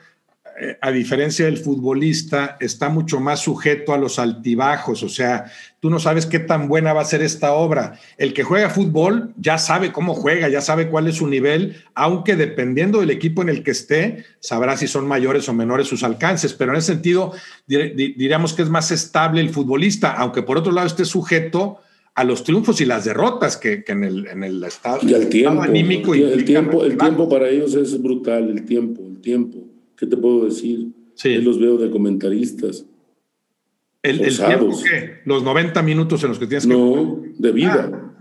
a diferencia del futbolista, está mucho más sujeto a los altibajos, o sea, tú no sabes qué tan buena va a ser esta obra. El que juega fútbol ya sabe cómo juega, ya sabe cuál es su nivel, aunque dependiendo del equipo en el que esté, sabrá si son mayores o menores sus alcances, pero en ese sentido diríamos que es más estable el futbolista, aunque por otro lado esté sujeto a los triunfos y las derrotas que, en, el, en el estado, y el tiempo, anímico. Y el, tiempo, el tiempo para ellos es brutal, el tiempo, el tiempo. ¿Qué te puedo decir? Sí. los veo de comentaristas. ¿El, tiempo qué? ¿Los 90 minutos en los que tienes que.? No, de vida.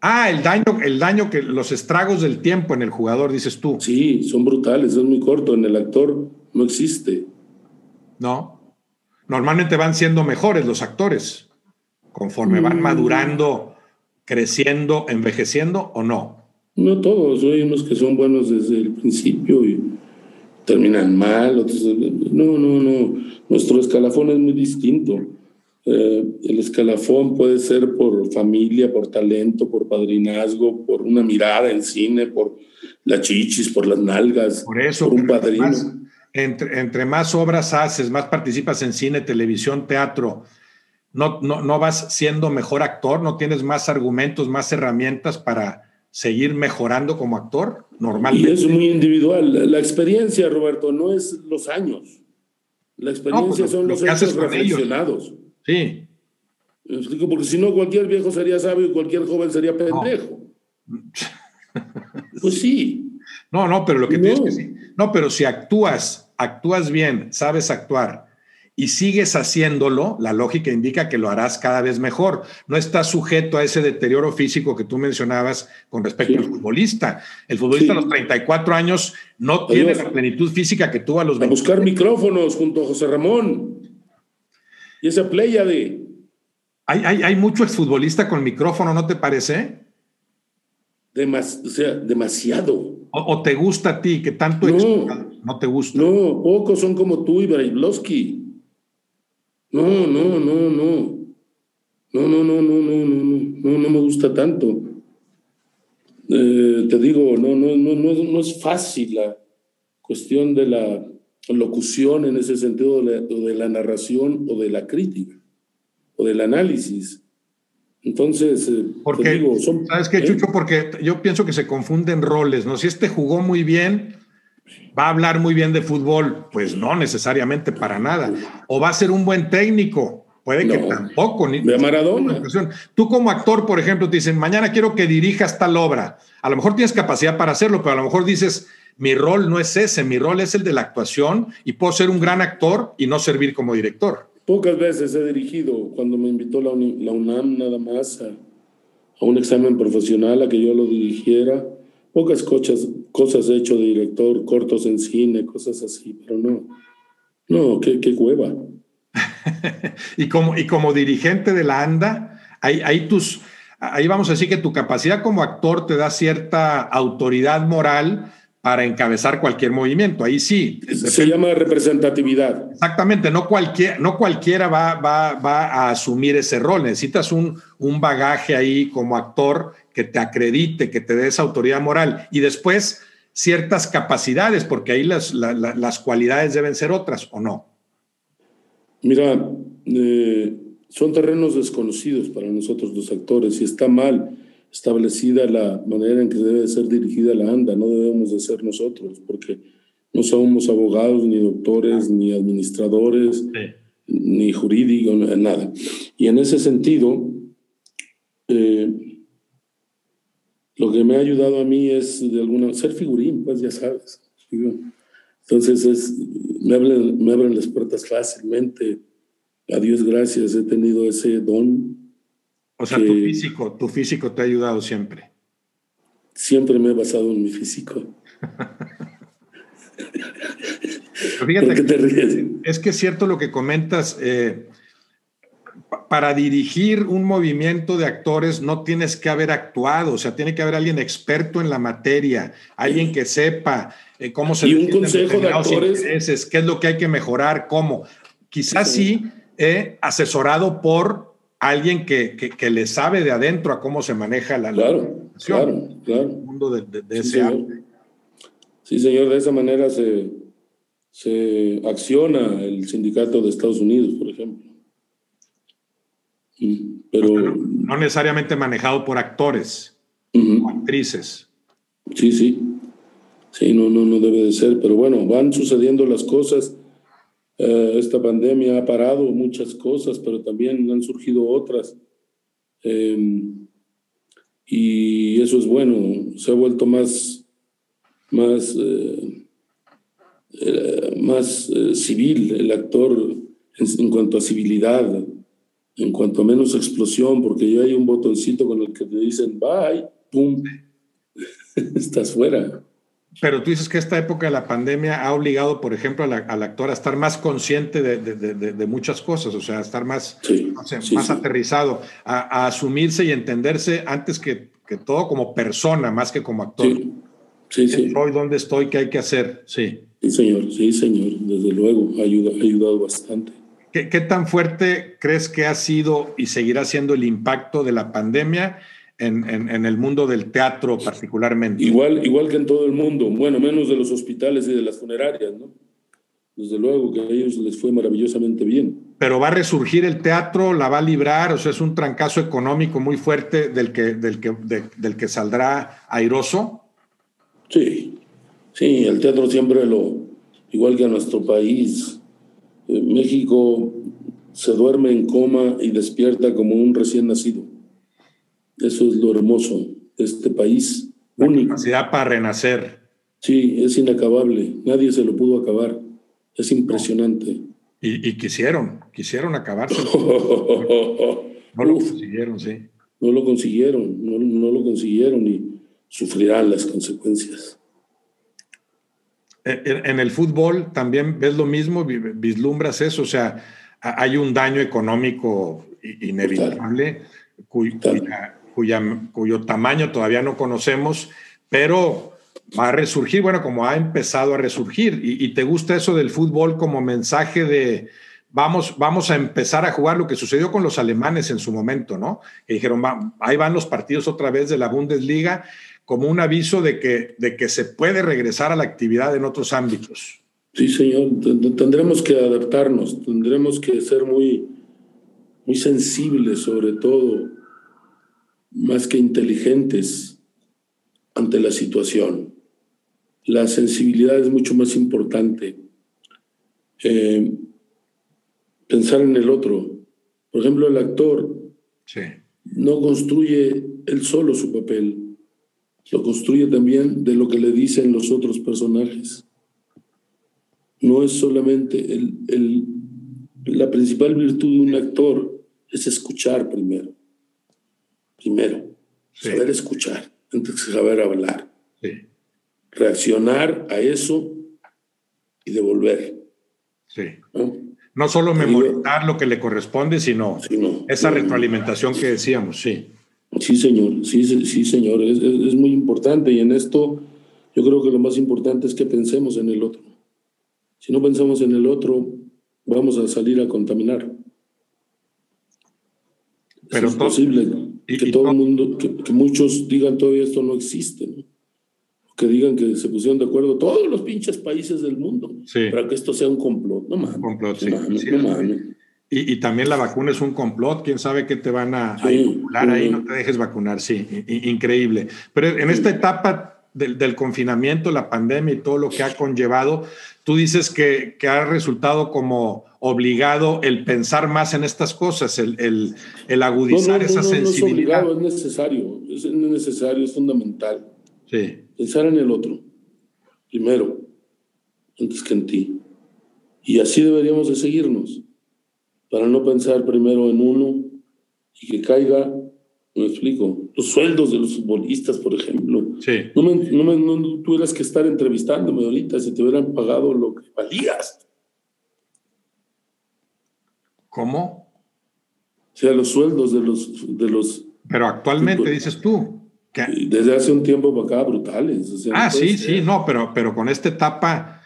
Ah. ah, el daño, el daño que los estragos del tiempo en el jugador, dices tú. Sí, son brutales, es muy corto. En el actor no existe. No. Normalmente van siendo mejores los actores conforme van mm. madurando, creciendo, envejeciendo o no. No todos, hay unos que son buenos desde el principio y terminan mal, otros... No, no, no. Nuestro escalafón es muy distinto. Eh, el escalafón puede ser por familia, por talento, por padrinazgo, por una mirada en cine, por la chichis, por las nalgas, por, eso, un padrino. entre, entre, más obras haces, más participas en cine, televisión, teatro, no, no, no vas siendo mejor actor, no tienes más argumentos, más herramientas para seguir mejorando como actor normalmente. Y es muy individual. La, experiencia, Roberto, no es los años. La experiencia pues, son los hechos reflexionados. Sí. Explico, porque si no, cualquier viejo sería sabio y cualquier joven sería pendejo. pues sí. No, no, pero lo que tienes que sí. No, pero si actúas, actúas bien, sabes actuar y sigues haciéndolo, la lógica indica que lo harás cada vez mejor. No estás sujeto a ese deterioro físico que tú mencionabas con respecto al futbolista. El futbolista a los 34 años no tiene la plenitud física que tuvo a los 20. A buscar micrófonos junto a José Ramón y esa playa de... Hay, hay, hay mucho exfutbolista con micrófono, ¿no te parece? Demas, o sea, demasiado. O, te gusta a ti? que tanto no, no te gusta? No, pocos son como tú y Brailovsky. No, no, no, no. No, no, no, no, no, no, no, no me gusta tanto. te digo, no, no, no, no, no es fácil la cuestión de la locución en ese sentido, de de la narración o de la crítica o del análisis. Entonces, porque, digo, ¿sabes qué, Chucho? Porque yo pienso que se confunden roles, ¿no? Si este jugó muy bien, va a hablar muy bien de fútbol, pues no necesariamente para nada. O va a ser un buen técnico, puede que tampoco. Ni, de Maradona. Tú como actor, por ejemplo, te dicen, mañana quiero que dirijas tal obra. A lo mejor tienes capacidad para hacerlo, pero a lo mejor dices, mi rol no es ese, mi rol es el de la actuación y puedo ser un gran actor y no servir como director. Pocas veces he dirigido, cuando me invitó la, UNAM nada más a, un examen profesional a que yo lo dirigiera, pocas cosas, cosas he hecho de director, cortos en cine, cosas así, pero no, no, qué, qué cueva. y, como, y como dirigente de la ANDA, ahí, tus, ahí vamos a decir que tu capacidad como actor te da cierta autoridad moral para encabezar cualquier movimiento. Ahí sí. Se llama representatividad. Exactamente, no, cualquier, no cualquiera va, va, va, a asumir ese rol. Necesitas un, un bagaje ahí como actor que te acredite, que te dé esa autoridad moral. Y después ciertas capacidades, porque ahí las, las cualidades deben ser otras, ¿o no? Mira, eh, son terrenos desconocidos para nosotros los actores y está mal establecida la manera en que debe ser dirigida la ANDA, no debemos de ser nosotros, porque no somos abogados, ni doctores, ni administradores, ni jurídicos, nada. Y en ese sentido, eh, lo que me ha ayudado a mí es de alguna ser figurín, pues ya sabes. Entonces es, me, abren, me abren las puertas fácilmente. A Dios gracias, he tenido ese don o sea, tu físico, tu físico te ha ayudado siempre. Siempre me he basado en mi físico. fíjate, te ríes? Es que es cierto lo que comentas. Eh, para dirigir un movimiento de actores no tienes que haber actuado, o sea, tiene que haber alguien experto en la materia, alguien que sepa eh, cómo se... Y un consejo de actores. qué es lo que hay que mejorar, cómo. Quizás sí, he asesorado por alguien que, que, le sabe de adentro a cómo se maneja la claro, claro, claro. el mundo de, de, ese arte. Sí, señor, de esa manera se, se acciona el sindicato de Estados Unidos, por ejemplo. Mm, pero, no necesariamente manejado por actores o actrices. Sí, sí. Sí, no, no, no debe de ser, pero bueno, van sucediendo las cosas eh, esta pandemia ha parado muchas cosas, pero también han surgido otras. Em, y eso es bueno, se ha vuelto más, más, eh, eh, más civil el actor en, cuanto a civilidad, en cuanto a menos explosión, porque ya hay un botoncito con el que te dicen bye, pum, estás fuera. Pero tú dices que esta época de la pandemia ha obligado, por ejemplo, al actor a estar más consciente de, muchas cosas, o sea, a estar más, más aterrizado, a, asumirse y entenderse antes que, todo como persona, más que como actor. Sí, sí. Hoy, ¿dónde estoy? ¿Qué hay que hacer? Sí. Sí, señor, sí, señor, desde luego, ha ayudado bastante. ¿Qué, ¿Qué tan fuerte crees que ha sido y seguirá siendo el impacto de la pandemia? En, el mundo del teatro particularmente. Igual, igual que en todo el mundo, bueno, menos de los hospitales y de las funerarias, ¿no? Desde luego que a ellos les fue maravillosamente bien. Pero va a resurgir el teatro, la va a librar, o sea, es un trancazo económico muy fuerte del que, del que, del que saldrá airoso. Sí, sí, el teatro siempre lo, igual que a nuestro país, eh, México se duerme en coma y despierta como un recién nacido. Eso es lo hermoso de este país. La capacidad para renacer. Sí, es inacabable. Nadie se lo pudo acabar. Es impresionante. Y, quisieron, quisieron acabarse. no lo consiguieron, sí. No lo consiguieron, no, no lo consiguieron y sufrirán las consecuencias. En el fútbol también ves lo mismo, vislumbras eso, o sea, hay un daño económico inevitable cuyo tamaño todavía no conocemos, pero va a resurgir, bueno, como ha empezado a resurgir. Y, te gusta eso del fútbol como mensaje de vamos, vamos a empezar a jugar lo que sucedió con los alemanes en su momento, ¿no? Que dijeron, ahí van los partidos otra vez de la Bundesliga como un aviso de que, de que se puede regresar a la actividad en otros ámbitos. Sí, señor, tendremos que adaptarnos, tendremos que ser muy, muy sensibles sobre todo, más que inteligentes ante la situación la sensibilidad es mucho más importante. Eh, pensar en el otro. Por ejemplo, el actor no construye él solo su papel, lo construye también de lo que le dicen los otros personajes. No es solamente el, la principal virtud de un actor es escuchar primero. Primero, saber escuchar antes de saber hablar. Sí reaccionar a eso y devolver. Sí. ¿no? solo memorizar lo que le corresponde, sino, esa retroalimentación que decíamos, sí. Sí, señor, sí, sí, señor, es, es, muy importante y en esto yo creo que lo más importante es que pensemos en el otro. Si no pensamos en el otro, vamos a salir a contaminar. Pero es posible que todo el mundo, que, que, muchos digan todavía esto no existe. ¿no? que digan que se pusieron de acuerdo todos los pinches países del mundo para que esto sea un complot. No mames. Complot, sí. y, también la vacuna es un complot, quién sabe qué te van a, inocular ahí, no te dejes vacunar, sí, increíble. Pero en esta etapa del, confinamiento, la pandemia y todo lo que ha conllevado, tú dices que, que ha resultado como obligado el pensar más en estas cosas, el, el, agudizar esa sensibilidad. No es obligado, es necesario, es necesario, es fundamental. Sí. Pensar en el otro, primero, antes que en ti. Y así deberíamos de seguirnos, para no pensar primero en uno y que caiga, me explico, los sueldos de los futbolistas, por ejemplo. Sí. No, me, no, tuvieras que estar entrevistándome ahorita si te hubieran pagado lo que valías. ¿Cómo? O sea, los sueldos de los... De los Pero actualmente dices tú. Desde hace un tiempo para acá, brutales. ah, sí, sí, no, pero, pero con esta etapa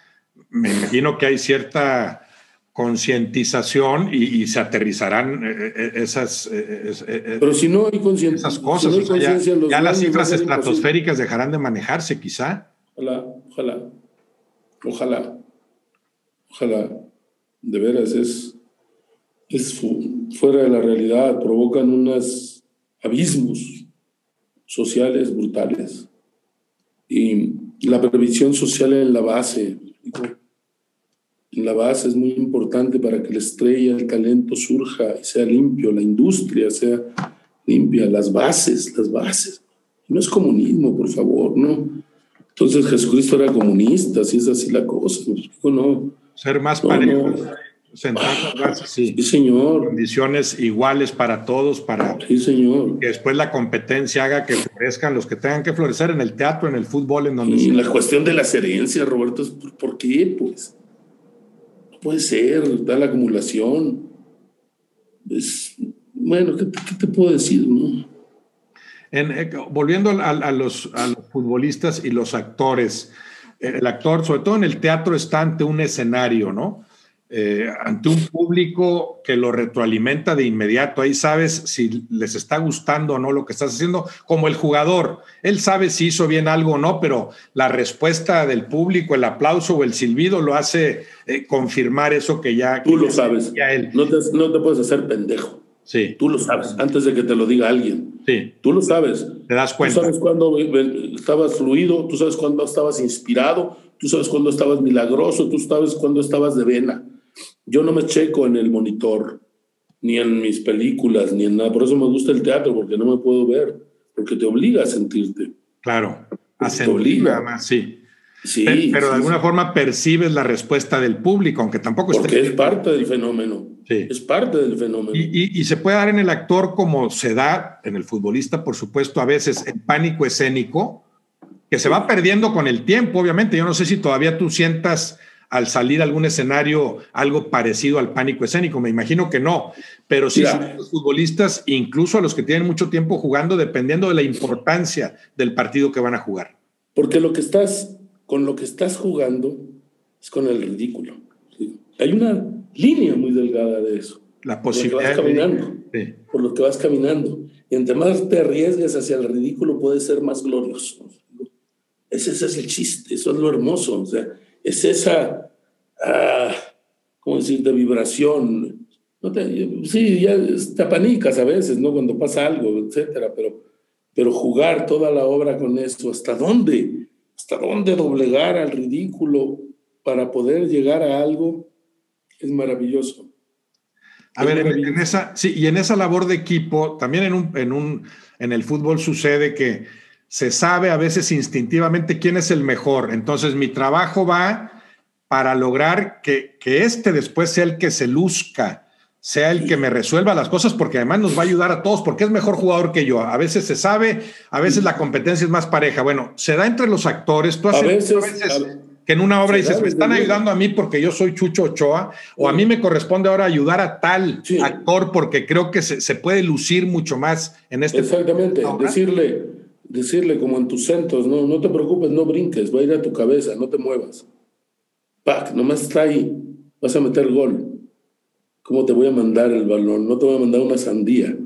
me imagino que hay cierta concientización y, se aterrizarán eh, eh, esas... Eh, pero si no hay conciencia... Esas cosas, ya, las cifras estratosféricas dejarán de manejarse quizá. Ojalá, ojalá, ojalá, ojalá, de veras, es, es fuera de la realidad, provocan unos abismos sociales brutales. Y la previsión social en la base, la base es muy importante para que la estrella, el talento surja y sea limpio, la industria sea limpia, las bases, las bases. No es comunismo, por favor, ¿no? Entonces Jesucristo era comunista, si es así la cosa, no. Ser más parejo sí. señor. Condiciones iguales para todos, para sí, señor. que después la competencia haga que florezcan los que tengan que florecer en el teatro, en el fútbol, en donde... Y la cuestión de las herencias, Roberto, ¿por, qué? Pues no puede ser, da la acumulación. Es, bueno, ¿qué, te puedo decir? No? Eh, volviendo a, los, a los futbolistas y los actores, el actor, sobre todo en el teatro, está ante un escenario, ¿no? Eh, ante un público que lo retroalimenta de inmediato. Ahí sabes si les está gustando o no lo que estás haciendo, como el jugador. Él sabe si hizo bien algo o no, pero la respuesta del público, el aplauso o el silbido lo hace eh, confirmar eso que ya... Tú lo sabes. él. No, te, no te puedes hacer pendejo. Sí. Tú lo sabes, antes de que te lo diga alguien. Sí. Tú lo sabes. Te das cuenta. Tú sabes cuando estabas fluido, tú sabes cuando estabas inspirado, tú sabes cuando estabas milagroso, tú sabes cuando estabas de vena. Yo no me checo en el monitor, ni en mis películas, ni en nada. Por eso me gusta el teatro, porque no me puedo ver, porque te obliga a sentirte. Claro, a sentir nada más, sí. Sí, pero, de alguna forma percibes la respuesta del público, aunque tampoco Porque es parte del fenómeno. Sí. Es parte del fenómeno. Y, se puede dar en el actor como se da en el futbolista, por supuesto, a veces el pánico escénico, que se va perdiendo con el tiempo, obviamente. Yo no sé si todavía tú sientas al salir a algún escenario algo parecido al pánico escénico, me imagino que no, pero sí los futbolistas, incluso a los que tienen mucho tiempo jugando, dependiendo de la importancia del partido que van a jugar. Porque lo que estás, con lo que estás jugando es con el ridículo. Hay una línea muy delgada de eso. La posibilidad. Por lo que vas caminando. Por lo que vas caminando. Y entre más te arriesgues hacia el ridículo, puede ser más glorioso. Ese, es el chiste, eso es lo hermoso. O sea, es esa, ah, ¿cómo decir?, de vibración. No sí, ya te apanicas a veces, ¿no? Cuando pasa algo, etcétera, pero, pero jugar toda la obra con esto, ¿hasta dónde? ¿Hasta dónde doblegar al ridículo para poder llegar a algo? Es maravilloso. A ver, en, esa, sí, y en esa labor de equipo, también en, un, en, un, en el fútbol sucede que se sabe a veces instintivamente quién es el mejor. Entonces mi trabajo va para lograr que, que este después sea el que se luzca, sea el que me resuelva las cosas, porque además nos va a ayudar a todos, porque es mejor jugador que yo. A veces se sabe, a veces la competencia es más pareja. Bueno, se da entre los actores. Tú a veces, que en una obra dices, me están ayudando a mí porque yo soy Chucho Ochoa, o a mí me corresponde ahora ayudar a tal actor porque creo que se, se, puede lucir mucho más en este. Exactamente, decirle, decirle como en tus centros, no, no te preocupes, no brinques, va a ir a tu cabeza, no te muevas. Pac, nomás está ahí, vas a meter gol. ¿Cómo te voy a mandar el balón? No te voy a mandar una sandía,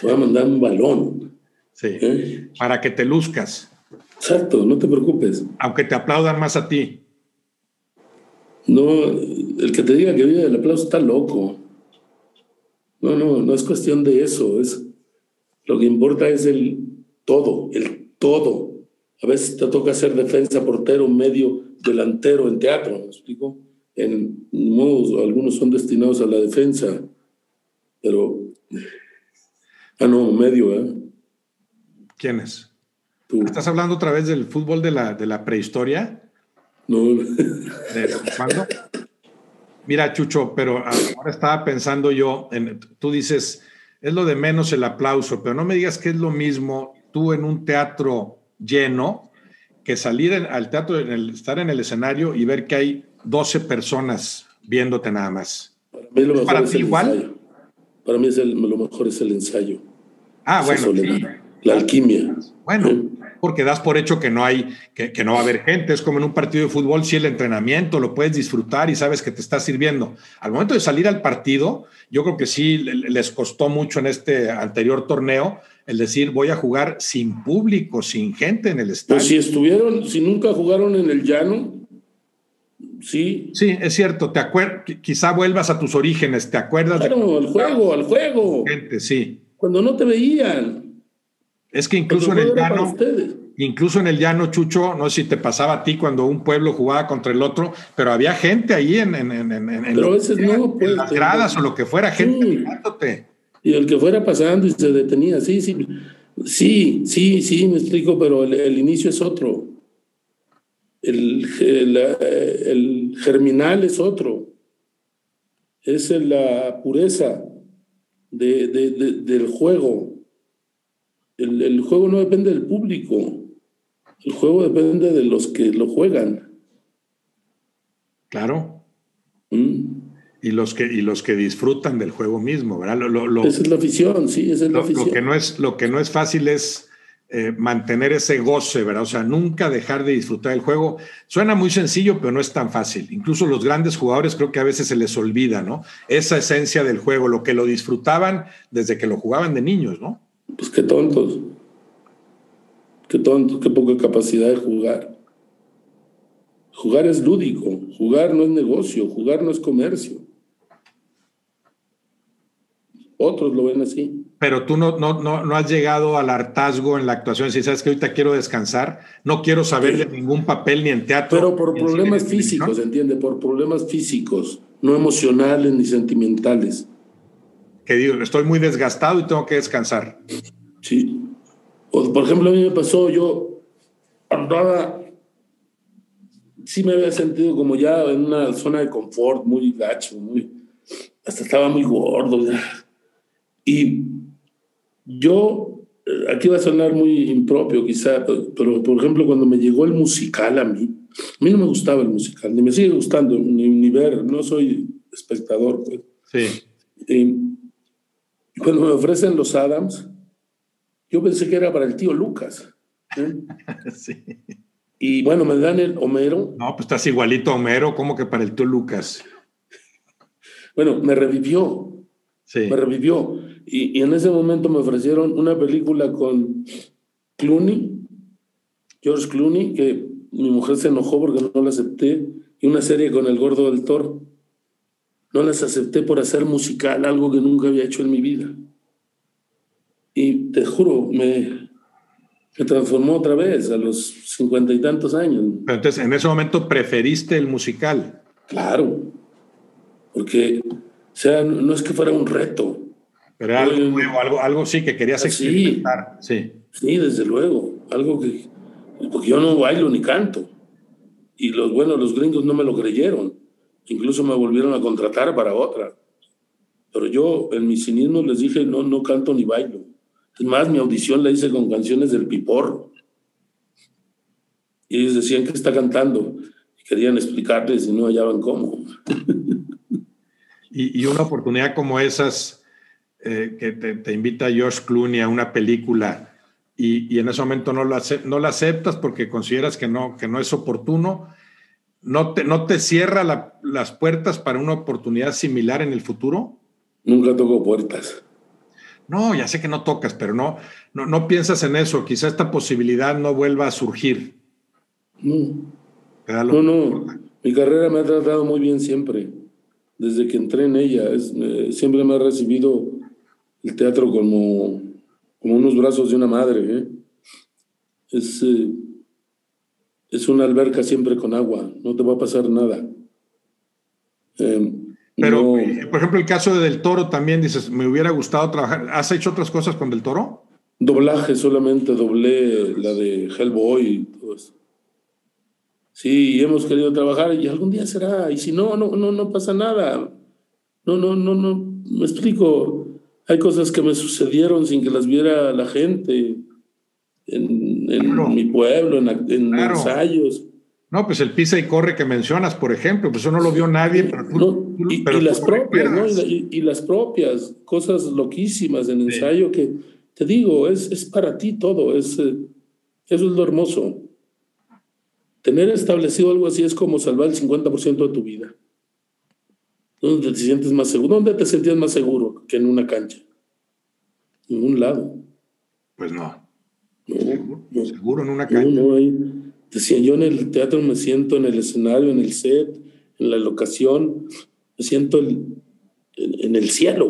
te voy a mandar un balón. Sí, ¿Eh? para que te luzcas. Exacto, no te preocupes. Aunque te aplaudan más a ti. No, el que te diga que vive del aplauso está loco. No, no, no es cuestión de eso. Es, lo que importa es el todo, el todo. A veces te toca ser defensa, portero, medio, delantero en teatro, ¿me explico? En modos, algunos son destinados a la defensa, pero. Ah, no, medio, ¿eh? ¿Quiénes? ¿Estás hablando otra vez del fútbol de la, de la prehistoria? No. cuándo? Mira, Chucho, pero ahora estaba pensando yo, en, tú dices, es lo de menos el aplauso, pero no me digas que es lo mismo tú en un teatro lleno que salir al teatro, en estar en el escenario y ver que hay 12 personas viéndote nada más. Para mí lo mejor es igual? Para mí es lo mejor es el ensayo. Ah, bueno. La alquimia. Bueno, porque das por hecho que no hay, que, que, no va a haber gente. Es como en un partido de fútbol, si el entrenamiento lo puedes disfrutar y sabes que te está sirviendo. Al momento de salir al partido, yo creo que sí les costó mucho en este anterior torneo el decir voy a jugar sin público, sin gente en el pues estadio. Pues si estuvieron, si nunca jugaron en el llano, sí. Sí, es cierto, te quizá vuelvas a tus orígenes, ¿te acuerdas? Claro, al juego, al juego. Gente, sí. Cuando no te veían. Es que incluso en el llano, incluso en el llano, Chucho, no sé si te pasaba a ti cuando un pueblo jugaba contra el otro, pero había gente ahí en, en, en, en, pero a veces no, pues, las gradas o lo que fuera, gente mirándote. Y el que fuera pasando y se detenía, sí, sí, sí, sí, sí, me explico, pero el, inicio es otro. El, el, el, germinal es otro. Es la pureza de, de, del juego el, el, juego no depende del público, el juego depende de los que lo juegan. Claro. ¿Mm? Y, los que, y los que disfrutan del juego mismo, ¿verdad? Lo, esa es la afición, sí, esa es la afición. Lo que no es, lo que no es fácil es eh, mantener ese goce, ¿verdad? O sea, nunca dejar de disfrutar del juego. Suena muy sencillo, pero no es tan fácil. Incluso los grandes jugadores creo que a veces se les olvida, ¿no? Esa esencia del juego, lo que lo disfrutaban desde que lo jugaban de niños, ¿no? Pues qué tontos. Qué tontos, qué poca capacidad de jugar. Jugar es lúdico, jugar no es negocio, jugar no es comercio. Otros lo ven así. Pero tú no, no, no, has llegado al hartazgo en la actuación. Si sabes que ahorita quiero descansar, no quiero saber de ningún papel ni en teatro. Pero por problemas físicos, ¿entiende? Por problemas físicos, no emocionales ni sentimentales que digo, estoy muy desgastado y tengo que descansar. Sí. O, por ejemplo, a mí me pasó, yo andaba sí me había sentido como ya en una zona de confort muy gacho, muy, hasta estaba muy gordo. Y yo, eh, aquí va a sonar muy impropio quizá, pero por ejemplo cuando me llegó el musical a mí, a mí no me gustaba el musical, ni me sigue gustando, ni, ni ver, no soy espectador. Pues. Sí. Y cuando me ofrecen los Adams, yo pensé que era para el tío Lucas. ¿eh? sí. Y bueno, me dan el Homero. No, pues estás igualito a Homero, como que para el tío Lucas. Bueno, me revivió. Sí. Me revivió. Y, y, en ese momento me ofrecieron una película con Clooney, George Clooney, que mi mujer se enojó porque no la acepté, y una serie con el gordo del toro. No las acepté por hacer musical, algo que nunca había hecho en mi vida. Y te juro, me, me transformó otra vez a los cincuenta y tantos años. Pero entonces, en ese momento preferiste el musical. Claro, porque, o sea, no es que fuera un reto. Pero era algo nuevo, algo, algo sí que querías experimentar. Sí, sí, desde luego. Algo que, porque yo no bailo ni canto. Y los, bueno, los gringos no me lo creyeron. Incluso me volvieron a contratar para otra. Pero yo, en mi cinismo, les dije, no, no canto ni bailo. Es más, mi audición la hice con canciones del Piporro. Y ellos decían que está cantando. Y querían explicarles y no hallaban cómo. y, y, una oportunidad como esas, eh, que te, te, invita Josh Clooney a una película y, y en ese momento no la, no la aceptas porque consideras que no, que no es oportuno, ¿no te, no te cierra la, las puertas para una oportunidad similar en el futuro? Nunca toco puertas. No, ya sé que no tocas, pero no, no, no piensas en eso. Quizá esta posibilidad no vuelva a surgir. No. No, no. Mi carrera me ha tratado muy bien siempre. Desde que entré en ella. Es, eh, siempre me ha recibido el teatro como, como unos brazos de una madre. ¿eh? Es, eh, es una alberca siempre con agua. No te va a pasar nada. Pero, no. por ejemplo, el caso de Del Toro también dices, me hubiera gustado trabajar. ¿Has hecho otras cosas con Del Toro? Doblaje solamente, doblé la de Hellboy y todo eso. Sí, hemos querido trabajar y algún día será. Y si no, no, no, no pasa nada. No, no, no, no. Me explico. Hay cosas que me sucedieron sin que las viera la gente en, en claro. mi pueblo, en, en claro. ensayos. No, pues el pisa y corre que mencionas, por ejemplo, pues eso no lo vio nadie, pero tú, no, tú, y, pero y las propias, ¿no? Y, y, las propias, cosas loquísimas en ensayo sí. que, te digo, es, es para ti todo, es, eh, eso es lo hermoso. Tener establecido algo así es como salvar el 50% de tu vida. ¿Dónde te sientes más seguro? ¿Dónde te sentías más seguro que en una cancha? En un lado. Pues no. No, seguro, no, seguro en una cancha. No, hay, yo en el teatro me siento en el escenario, en el set, en la locación, me siento en, en el cielo.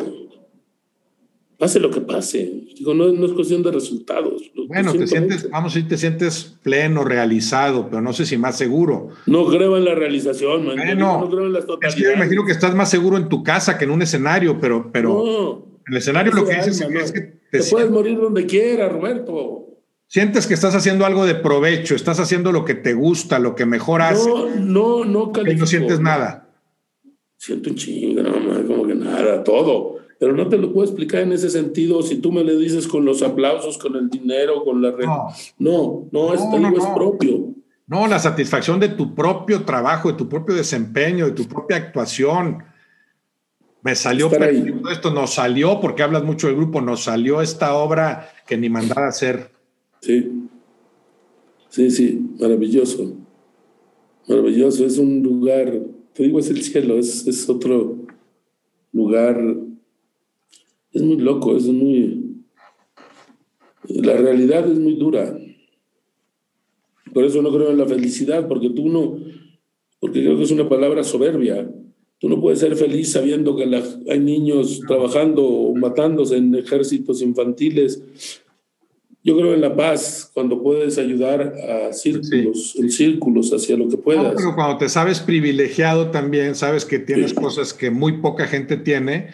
Pase lo que pase. Digo, no, no es cuestión de resultados. Bueno, te sientes, vamos a decir, te sientes pleno, realizado, pero no sé si más seguro. No creo en la realización, man. Bueno, no creo en las es que yo imagino que estás más seguro en tu casa que en un escenario, pero, pero no, en el escenario lo que dices alma, es que te, te puedes morir donde quiera, Roberto. Sientes que estás haciendo algo de provecho, estás haciendo lo que te gusta, lo que mejor haces. No, no, no califico. Y no sientes nada. Siento un chingo, no, como que nada, todo. Pero no te lo puedo explicar en ese sentido si tú me le dices con los aplausos, con el dinero, con la red. No, no, no, es, no, no, es propio. No, la satisfacción de tu propio trabajo, de tu propio desempeño, de tu propia actuación. Me salió perfecto esto, nos salió, porque hablas mucho del grupo, nos salió esta obra que ni mandaba a hacer. Sí, sí, sí, maravilloso. Maravilloso, es un lugar, te digo, es el cielo, es, es otro lugar, es muy loco, es muy... La realidad es muy dura. Por eso no creo en la felicidad, porque tú no, porque creo que es una palabra soberbia. Tú no puedes ser feliz sabiendo que la, hay niños trabajando o matándose en ejércitos infantiles yo creo en la paz, cuando puedes ayudar a círculos, sí. en círculos hacia lo que puedas. No, pero cuando te sabes privilegiado también, sabes que tienes sí. cosas que muy poca gente tiene.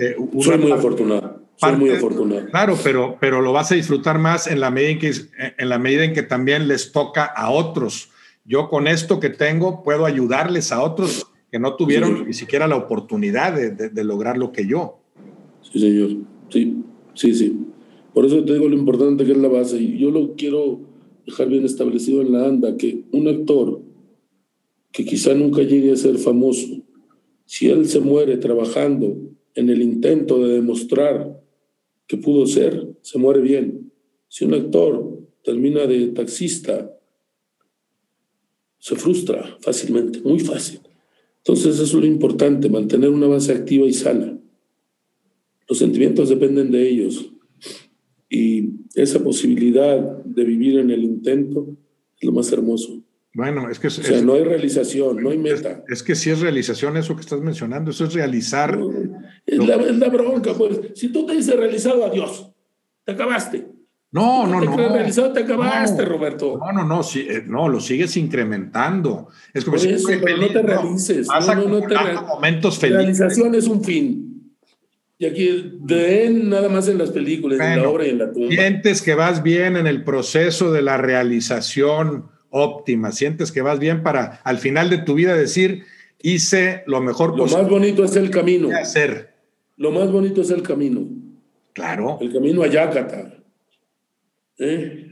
Eh, Soy muy afortunado. Soy muy afortunado. Claro, pero, pero lo vas a disfrutar más en la, medida en que, en la medida en que también les toca a otros yo con esto que tengo puedo ayudarles a otros que no tuvieron ni siquiera la oportunidad de, lograr lo que yo. Sí, señor. Sí, sí, sí. Por eso te digo lo importante que es la base. Y yo lo quiero dejar bien establecido en la ANDA, que un actor que quizá nunca llegue a ser famoso, si él se muere trabajando en el intento de demostrar que pudo ser, se muere bien. Si un actor termina de taxista, se frustra fácilmente, muy fácil. Entonces eso es lo importante, mantener una base activa y sana. Los sentimientos dependen de ellos y esa posibilidad de vivir en el intento es lo más hermoso. Bueno, es que... o sea, no hay realización, no hay meta. Es, que si es realización eso que estás mencionando, eso es realizar... es, la, es, la, bronca, pues. Si tú te dices realizado, adiós, te acabaste. No, no, no. realizado, te acabaste, Roberto. No, no, no, sí, eh, no, lo sigues incrementando. Es como si pero no te realices. No, no, no te momentos felices. Realización es un fin. Y aquí ven nada más en las películas, en la obra y en la tumba. Sientes que vas bien en el proceso de la realización óptima, sientes que vas bien para al final de tu vida decir, hice lo mejor posible. Lo más bonito es el camino. Hacer. Lo más bonito es el camino. Claro. El camino a Yakata. ¿Eh?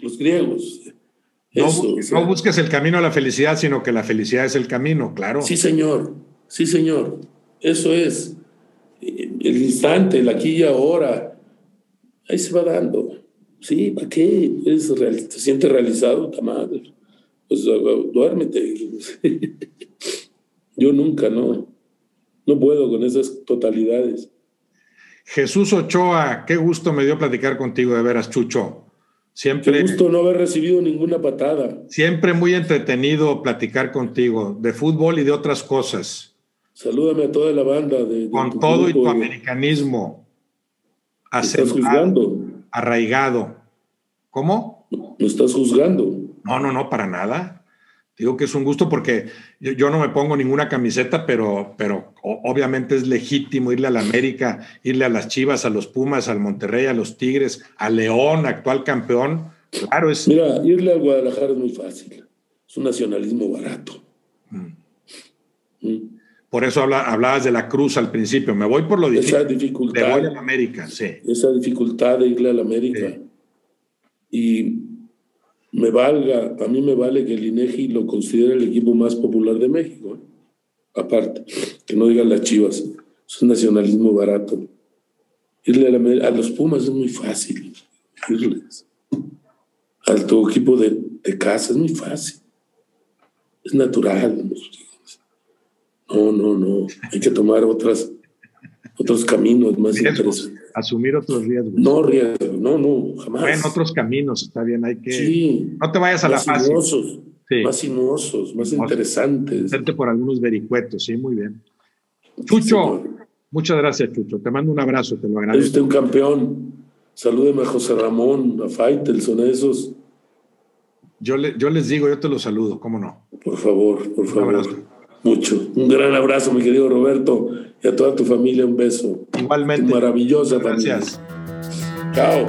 Los griegos. no, busques el camino a la felicidad, sino que la felicidad es el camino, claro. Sí, señor. Sí, señor. Eso es. El instante, el aquí y ahora. Ahí se va dando. Sí, ¿para qué? Pues, ¿Te sientes realizado? madre. Pues duérmete. Yo nunca, no. No puedo con esas totalidades. Jesús Ochoa, qué gusto me dio platicar contigo de veras, Chucho. Siempre. Qué gusto no haber recibido ninguna patada. Siempre muy entretenido platicar contigo de fútbol y de otras cosas. Salúdame a toda la banda. De, Con todo y tu americanismo. Acercado arraigado. ¿Cómo? No estás juzgando. No, no, no, para nada. Digo que es un gusto porque yo, no me pongo ninguna camiseta, pero, pero obviamente es legítimo irle a la América, irle a las Chivas, a los Pumas, al Monterrey, a los Tigres, a León, actual campeón. Claro, es. Mira, irle al Guadalajara es muy fácil. Es un nacionalismo barato. Mm. Mm. Por eso hablabas de la cruz al principio. Me voy por lo difícil. Esa dificultad. Me voy a la América, sí. Esa dificultad de irle a la América. Y me valga, a mí me vale que el INEGI lo considere el equipo más popular de México. ¿eh? Aparte, que no digan las chivas. Es un nacionalismo barato. Irle a, a los Pumas es muy fácil. Irles. Al tu equipo de, de casa es muy fácil. Es natural. No, no, no. Hay que tomar otras, otros caminos más interesantes. Asumir otros riesgos. No riesgos, no, no, jamás. Bueno, otros caminos, está bien, hay que. Sí. No te vayas a la fácil. Más sinuosos, más interesantes. Vente por algunos vericuetos, sí, muy bien. Chucho, muchas gracias, Chucho. Te mando un abrazo, te lo agradezco. Es usted un campeón. Salúdeme a José Ramón, a Faitelson, a esos. Yo, le, yo les digo, yo te los saludo, ¿cómo no? Por favor, por favor mucho. Un gran abrazo, mi querido Roberto, y a toda tu familia un beso. Igualmente. maravillosa Gracias. Chao.